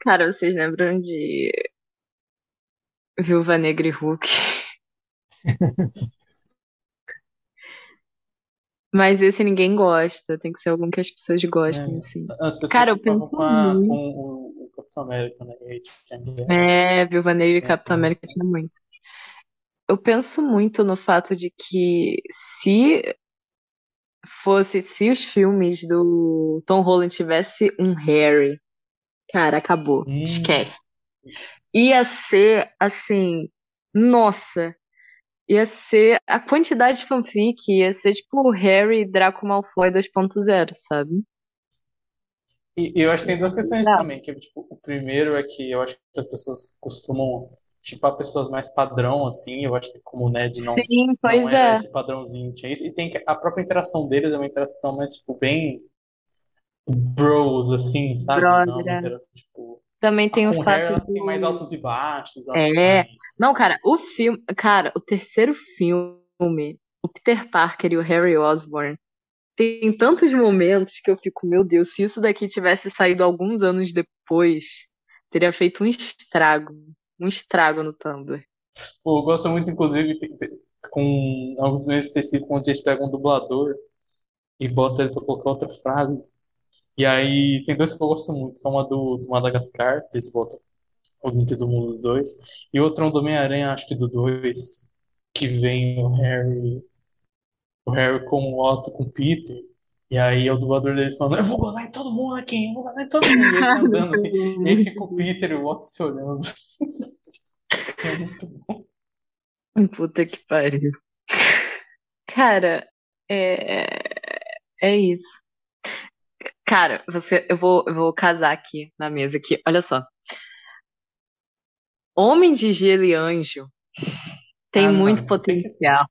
Cara, vocês lembram de Viúva Negra e Hulk? Mas esse ninguém gosta. Tem que ser algum que as pessoas gostem, É. assim. As pessoas Cara, eu penso com, a- muito. com o Capitão América, né? Tinha- É, Viúva Negra e É, Capitão. América tinha muito. Eu penso muito no fato de que se fosse, se os filmes do Tom Holland tivesse um Harry, cara, acabou. Hum. Esquece. Ia ser assim, nossa, ia ser a quantidade de fanfic, ia ser tipo o Harry e Draco Malfoy 2.0, sabe? E e eu acho que tem duas questões Não. também, que tipo, o primeiro é que eu acho que as pessoas costumam tipar pessoas mais padrão, assim, eu acho que como o Ned não, Sim, não era é. esse padrãozinho, tinha isso, e tem que a própria interação deles é uma interação mais, tipo, bem bros, assim, sabe? Não Brother, uma é. interação, tipo, Também tem a o com o Harry fato ela tem mais altos e baixos, É. tem Não, mais... cara, o filme. Cara, o terceiro filme, o Peter Parker e o Harry Osborn, tem tantos momentos que eu fico, meu Deus, se isso daqui tivesse saído alguns anos depois, teria feito um estrago. Um estrago no Tumblr. Pô, eu gosto muito, inclusive, com alguns memes específicos, onde eles pegam um dublador e botam ele pra colocar outra frase. E aí tem dois que eu gosto muito, que é uma do, do Madagascar, eles botam o link do mundo dos dois, e outro é um do Homem-Aranha, acho que do 2, que vem o Harry, o Harry com o Otto com o Peter, e aí o dublador dele falando, eu vou gozar em todo mundo aqui, eu vou gozar em todo mundo, e ele tá andando assim, e aí fica o Peter e o Otto se olhando. É muito bom. Puta que pariu. Cara, é, é isso. Cara, você, eu vou, eu vou casar aqui na mesa aqui. Olha só. Homem de Gelo e Anjo tem Ah, não, muito tem que potencial.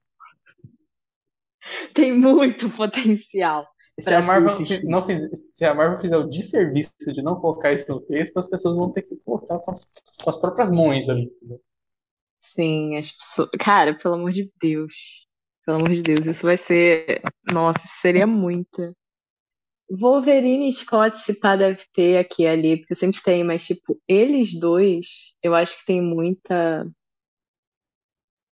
Tem muito potencial Se a Marvel não fiz, se a Marvel fizer o desserviço de não colocar isso no texto, as pessoas vão ter que colocar com as, com as próprias mãos ali. entendeu? Sim, as pessoas. Cara, pelo amor de Deus. Pelo amor de Deus, isso vai ser. Nossa, isso seria muita. Wolverine e Scott, se pá, deve ter aqui e ali, porque sempre tem, mas, tipo, eles dois, eu acho que tem muita.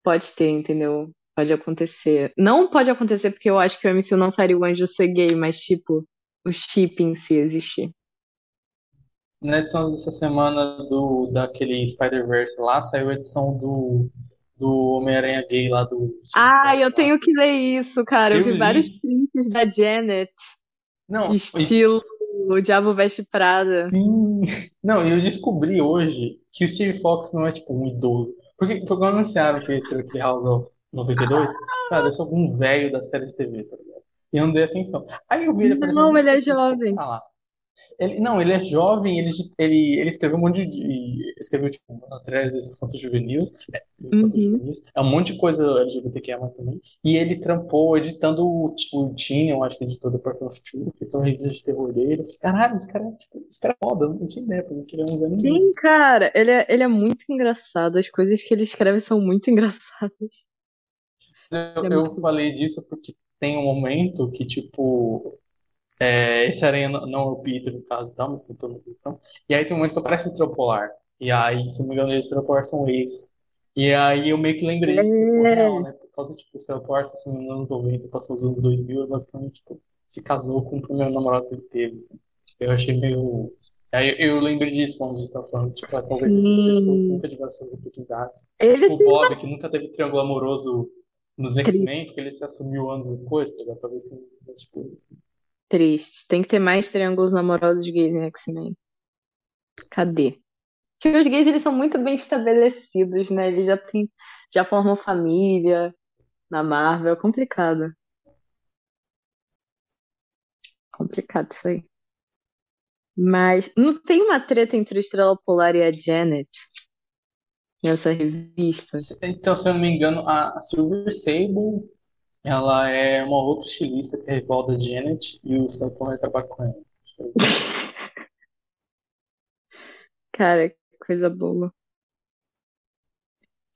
Pode ter, entendeu? Pode acontecer. Não pode acontecer porque eu acho que o MCU não faria o anjo ser gay, mas, tipo, o chip em si existir. Na edição dessa semana do, daquele Spider-Verse lá, saiu a edição do, do Homem-Aranha gay lá do Ah, eu lá. tenho que ler isso, cara. Eu Eu vi li. vários prints da Janet, Não, estilo O Diabo Veste Prada. Sim. Não, e eu descobri hoje que o Steve Fox não é tipo um idoso. Porque, porque anunciaram que ele escreveu aquele House of 92, cara, eu sou algum velho da série de TV, tá ligado? E eu não dei atenção. Aí eu vi ele aparecendo. Não, ele é jovem. "Ah lá." Ele, não, ele é jovem, ele, ele, ele escreveu um monte de. Escreveu, tipo, atrás desses infantos juvenis. É, Uhum. juvenis. É um monte de coisa LGBTQIA também. E ele trampou editando o, tipo, o Teen, eu acho que editou Department of Truth, então a revista de terror dele. Caralho, esse cara, é, tipo, esse cara é foda, eu não tinha ideia, ele é uns anos. Sim, cara, ele é, ele é muito engraçado. As coisas que ele escreve são muito engraçadas. Eu, é eu bom. falei disso porque tem um momento que, tipo, é, esse aranha não, não é o Peter, no caso, tá? Mas atenção. E aí tem um momento que aparece o Estrela Polar. E aí, se não me engano, o Estrela Polar são ex. E aí eu meio que lembrei disso, tipo, É. real, né? Por causa, tipo, o Estrela Polar se assumiu nos anos 90, passou os anos 2000, e basicamente, tipo, se casou com o primeiro namorado que ele teve, assim. Eu achei meio... Aí eu, eu lembrei disso quando a gente tava falando, tipo, talvez essas pessoas Sim. nunca tiveram essas oportunidades. Ele Tipo, o Bob, que nunca teve triângulo amoroso nos X-Men, porque ele se assumiu anos depois, tá? Talvez tenha umas coisas assim. triste. Tem que ter mais triângulos amorosos gays em X-Men. Cadê? Porque os gays, eles são muito bem estabelecidos, né? Eles já têm, já formam família na Marvel. É complicado. Complicado isso aí. Mas não tem uma treta entre o Estrela Polar e a Janet nessa revista? Então, se eu não me engano, a Silver Sable, ela é uma outra estilista que é rival da Janet, e o Sam Power trabalha com ela. Cara, que coisa boa.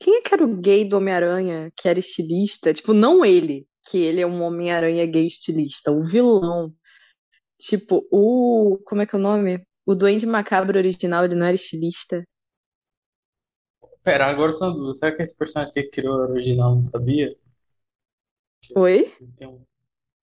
Quem é que era o gay do Homem-Aranha que era estilista? Tipo, não ele, que ele é um Homem-Aranha gay estilista, o vilão. Tipo, o. Como é que é o nome? O Duende Macabro original, ele não era estilista. Pera, agora eu tô na dúvida. Será que esse personagem que criou era original não sabia? Oi? Um-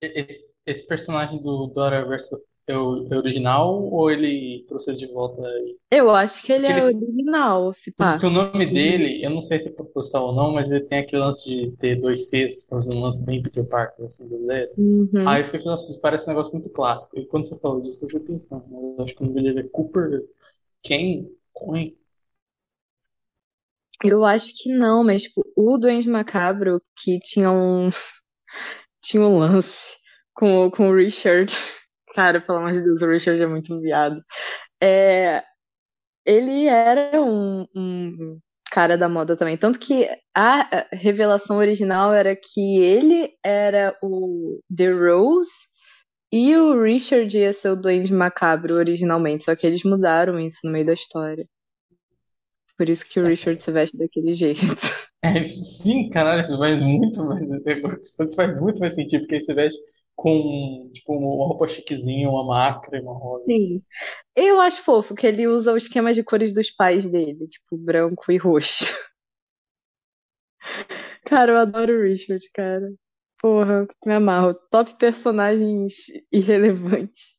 Esse, esse personagem do, do Aranhaverso é o é original ou ele trouxe ele de volta aí? Eu acho que ele Porque é ele- original, se pá. Porque o nome dele, eu não sei se é proposital ou não, mas ele tem aquele lance de ter dois Cs, fazer um lance bem Peter Parker, assim, ideias. Uhum. Aí eu fiquei pensando, nossa, isso parece um negócio muito clássico. E quando você falou disso, eu fiquei pensando, mas eu acho que o nome dele é Cooper Ken Coin. Eu acho que não, mas tipo, o Duende Macabro que tinha um tinha um lance com, com o Richard, Cara, pelo amor de Deus, o Richard é muito viado. É, ele era um, um cara da moda também. Tanto que a revelação original era que ele era o The Rose e o Richard ia ser o Duende Macabro originalmente. Só que eles mudaram isso no meio da história. Por isso que o Richard se veste daquele jeito. É, sim, caralho, isso faz muito mais. Isso faz muito mais sentido, porque você veste com tipo, uma roupa chiquezinha, uma máscara e uma rosa. Sim. Eu acho fofo que ele usa o esquema de cores dos pais dele, tipo branco e roxo. Cara, eu adoro o Richard, cara. Porra, me amarro. Top personagens irrelevantes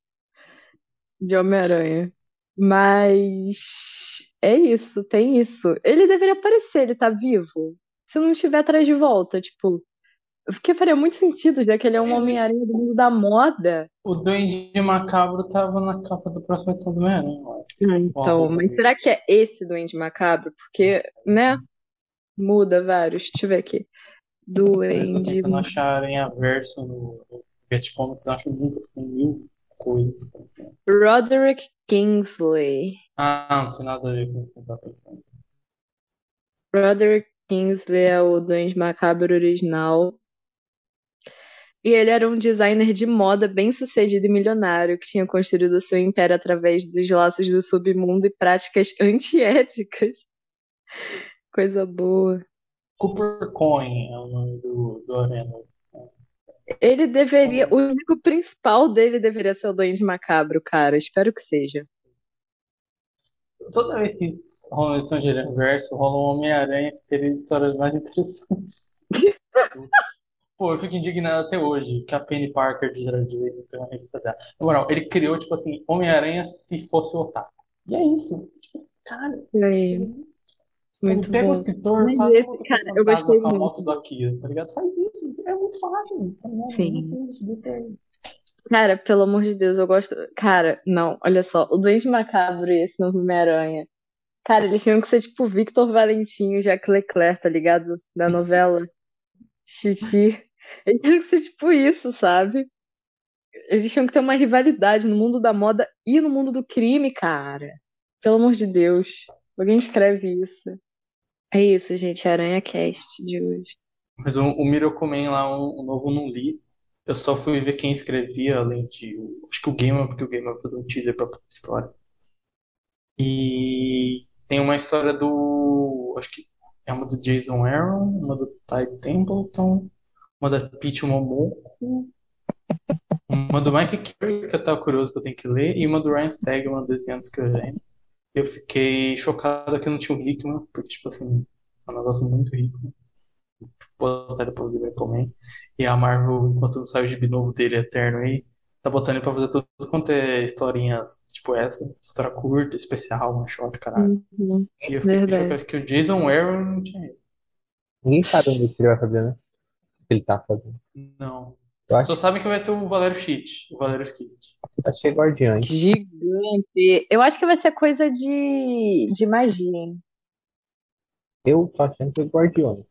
de Homem-Aranha. Mas é isso, tem isso. Ele deveria aparecer, ele tá vivo. Se não estiver atrás de volta, tipo. Porque faria muito sentido, já que ele é um Homem-Aranha do mundo da moda. O Duende Macabro tava na capa da próxima edição do Homem-Aranha, acho. Então, mas será que é esse Duende Macabro? Porque, né? Muda vários. Deixa eu ver aqui. Tô Duende. tentando achar Aranha Verso no Get Comics, acho nunca tem mil coisas. assim. Roderick Kingsley. Ah, não tem nada a ver com o que eu tava pensando. Roderick Kingsley é o Duende Macabro original. E ele era um designer de moda bem-sucedido e milionário que tinha construído seu império através dos laços do submundo e práticas antiéticas. Coisa boa. Cooper Coin é o nome do, do Arena. Ele deveria. O único principal dele deveria ser o Duende Macabro, cara. Espero que seja. Toda vez que rola uma edição de Verso, rola um Homem-Aranha que teria histórias mais interessantes. Pô, eu fico indignado até hoje que a Penny Parker de Gerard Way tem uma revista dela. Na moral, ele criou, tipo assim, Homem-Aranha se fosse o Otaku. E é isso. Tipo assim, cara, E aí, muito pega o escritor, faz esse, cara, eu gostei com a muito. moto do Akira, tá ligado? Faz isso, é muito fácil, tá ligado? Sim. Cara, pelo amor de Deus, eu gosto. Cara, não, olha só, o Duende Macabro e esse novo Homem-Aranha. Cara, eles tinham que ser tipo Victor Valentim e Jacques Leclerc, tá ligado? Da novela Titi. Eles tinham que ser tipo isso, sabe? Eles tinham que ter uma rivalidade no mundo da moda e no mundo do crime, cara. Pelo amor de Deus. Alguém escreve isso. É isso, gente. Aranha Cast de hoje. Mas o, o Miracle Man lá, o, o novo eu não li. Eu só fui ver quem escrevia, além de. Acho que o Gamer, porque o Gamer vai fazer um teaser pra história. E tem uma história do. Acho que é uma do Jason Aaron, uma do Ty Templeton, uma da Pete Momoko, uma do Mike Carey, que eu tava curioso que eu tenho que ler, e uma do Ryan Stegman desenhando e escrevendo. Eu fiquei chocado que não tinha o Hickman, porque, tipo assim, é um negócio muito rico. Botar depois do Miracle Man. E a Marvel, enquanto não sai o gibi novo dele, Eterno aí, tá botando ele pra fazer tudo quanto é historinhas, tipo essa, história curta, especial, one shot, caralho. Uhum. E eu fiquei Verdade. chocado que o Jason Aaron não tinha isso. Ninguém sabe onde ele vai fazer, né? O que ele tá fazendo. Não. Acho Só sabem que vai ser o Valério Cheat, o Valério Skit. que achei Guardiões. Gigante. Eu acho que vai ser coisa de, de magia, hein? Eu tô achando que é Guardiões.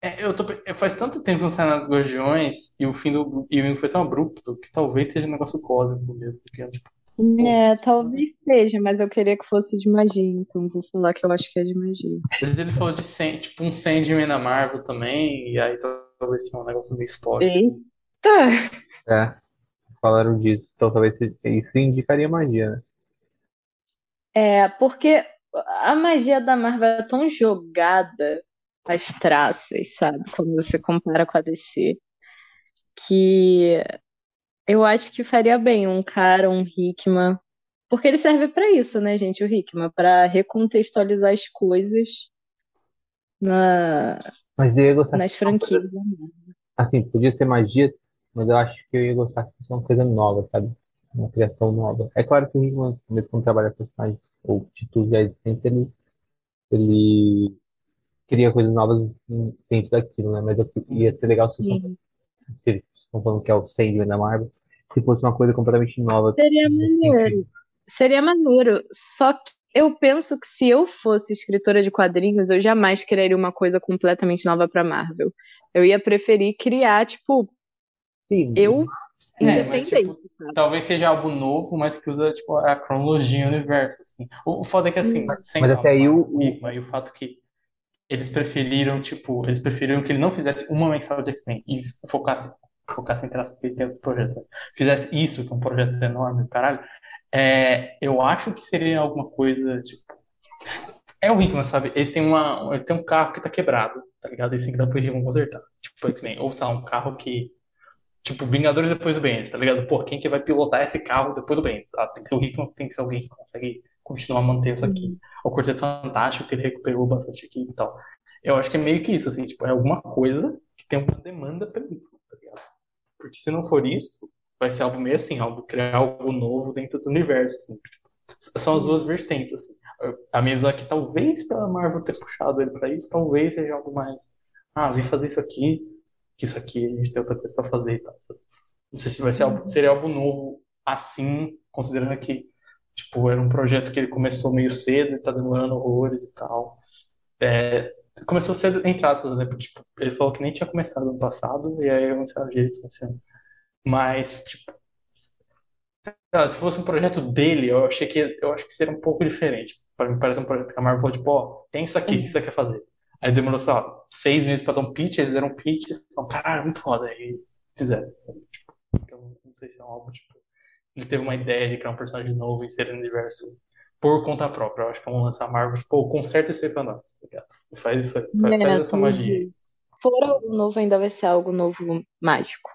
É, eu tô, é, faz tanto tempo que não sai nada dos Guardiões e o fim do e foi tão abrupto que talvez seja um negócio cósmico mesmo. Porque, tipo, É, talvez seja, mas eu queria que fosse de magia, então vou falar que eu acho que é de magia. às vezes ele falou de tipo um Sandman na Marvel também, e aí talvez tenha um negócio meio histórico. Eita! É, falaram disso. Então talvez se- isso indicaria magia, né? É, porque a magia da Marvel é tão jogada às traças, sabe? Quando você compara com a DC, que eu acho que faria bem um cara, um Hickman, porque ele serve pra isso, né, gente? O Hickman, pra recontextualizar as coisas na, Mas eu ia gostar nas franquias. Marvel. Assim, podia ser magia, mas eu acho que eu ia gostar se fosse uma coisa nova, sabe? Uma criação nova. É claro que o Hickman, mesmo quando trabalha com personagens ou títulos já existentes, ele, ele cria coisas novas dentro daquilo, né? Mas eu, ia ser legal se eles estão falando que é o Sandman da Marvel, se fosse uma coisa completamente nova. Seria maneiro. sentido. Seria maneiro. Só que eu penso que se eu fosse escritora de quadrinhos, eu jamais criaria uma coisa completamente nova pra Marvel. Eu ia preferir criar, tipo, Sim, eu É, mas, Independente, tipo, sabe? talvez seja algo novo, mas que usa, tipo, a cronologia do universo, assim. O, o foda é que, assim, sem Mas até aí o- e o fato que eles preferiram, tipo, eles preferiram que ele não fizesse uma mensal de X-Men e focasse, focasse ele tem outro projeto, fizesse isso, que é um projeto enorme, caralho, é, eu acho que seria alguma coisa, tipo, é o Hickman, sabe? Eles têm uma, ele tem um carro que tá quebrado, tá ligado? Eles têm que dar pro Hickman consertar. Tipo, X-Men. Ou, sei lá, um carro que Tipo, Vingadores depois do Bendis, tá ligado? Pô, quem que vai pilotar esse carro depois do Bendis? Ah, tem que ser o Hickman, tem que ser alguém que consegue continuar mantendo isso aqui. O Quarteto Fantástico, que ele recuperou bastante aqui e tal. Eu acho que é meio que isso, assim, tipo, é alguma coisa que tem uma demanda tá ligado? Porque se não for isso, vai ser algo meio assim, algo, criar algo novo dentro do universo, assim. São as duas vertentes, assim. A minha visão é que talvez pela Marvel ter puxado ele pra isso, talvez seja algo mais. Ah, vem fazer isso aqui, que isso aqui a gente tem outra coisa pra fazer e tal. sabe? Não sei se vai ser algo, seria algo novo assim, considerando que tipo, era um projeto que ele começou meio cedo e tá demorando horrores e tal. É, começou cedo, entre aspas, né? Tipo, ele falou que nem tinha começado ano passado, e aí anunciaram direito esse. Mas, tipo, sei se fosse um projeto dele, eu achei que eu acho que seria um pouco diferente. Para mim parece um projeto que a Marvel falou, tipo, ó, tem isso aqui, o que você quer fazer? Aí demorou, sei lá, seis meses pra dar um pitch, eles deram um pitch, falaram, caralho, muito foda, aí fizeram, sabe? Tipo, então, não sei se é algo, tipo, ele teve uma ideia de criar um personagem novo e inserir no universo por conta própria. Eu acho que vamos lançar a Marvel, tipo, conserta isso aí pra nós, tá ligado? Faz isso aí, faz, faz essa magia aí. Se for algo novo, ainda vai ser algo novo mágico.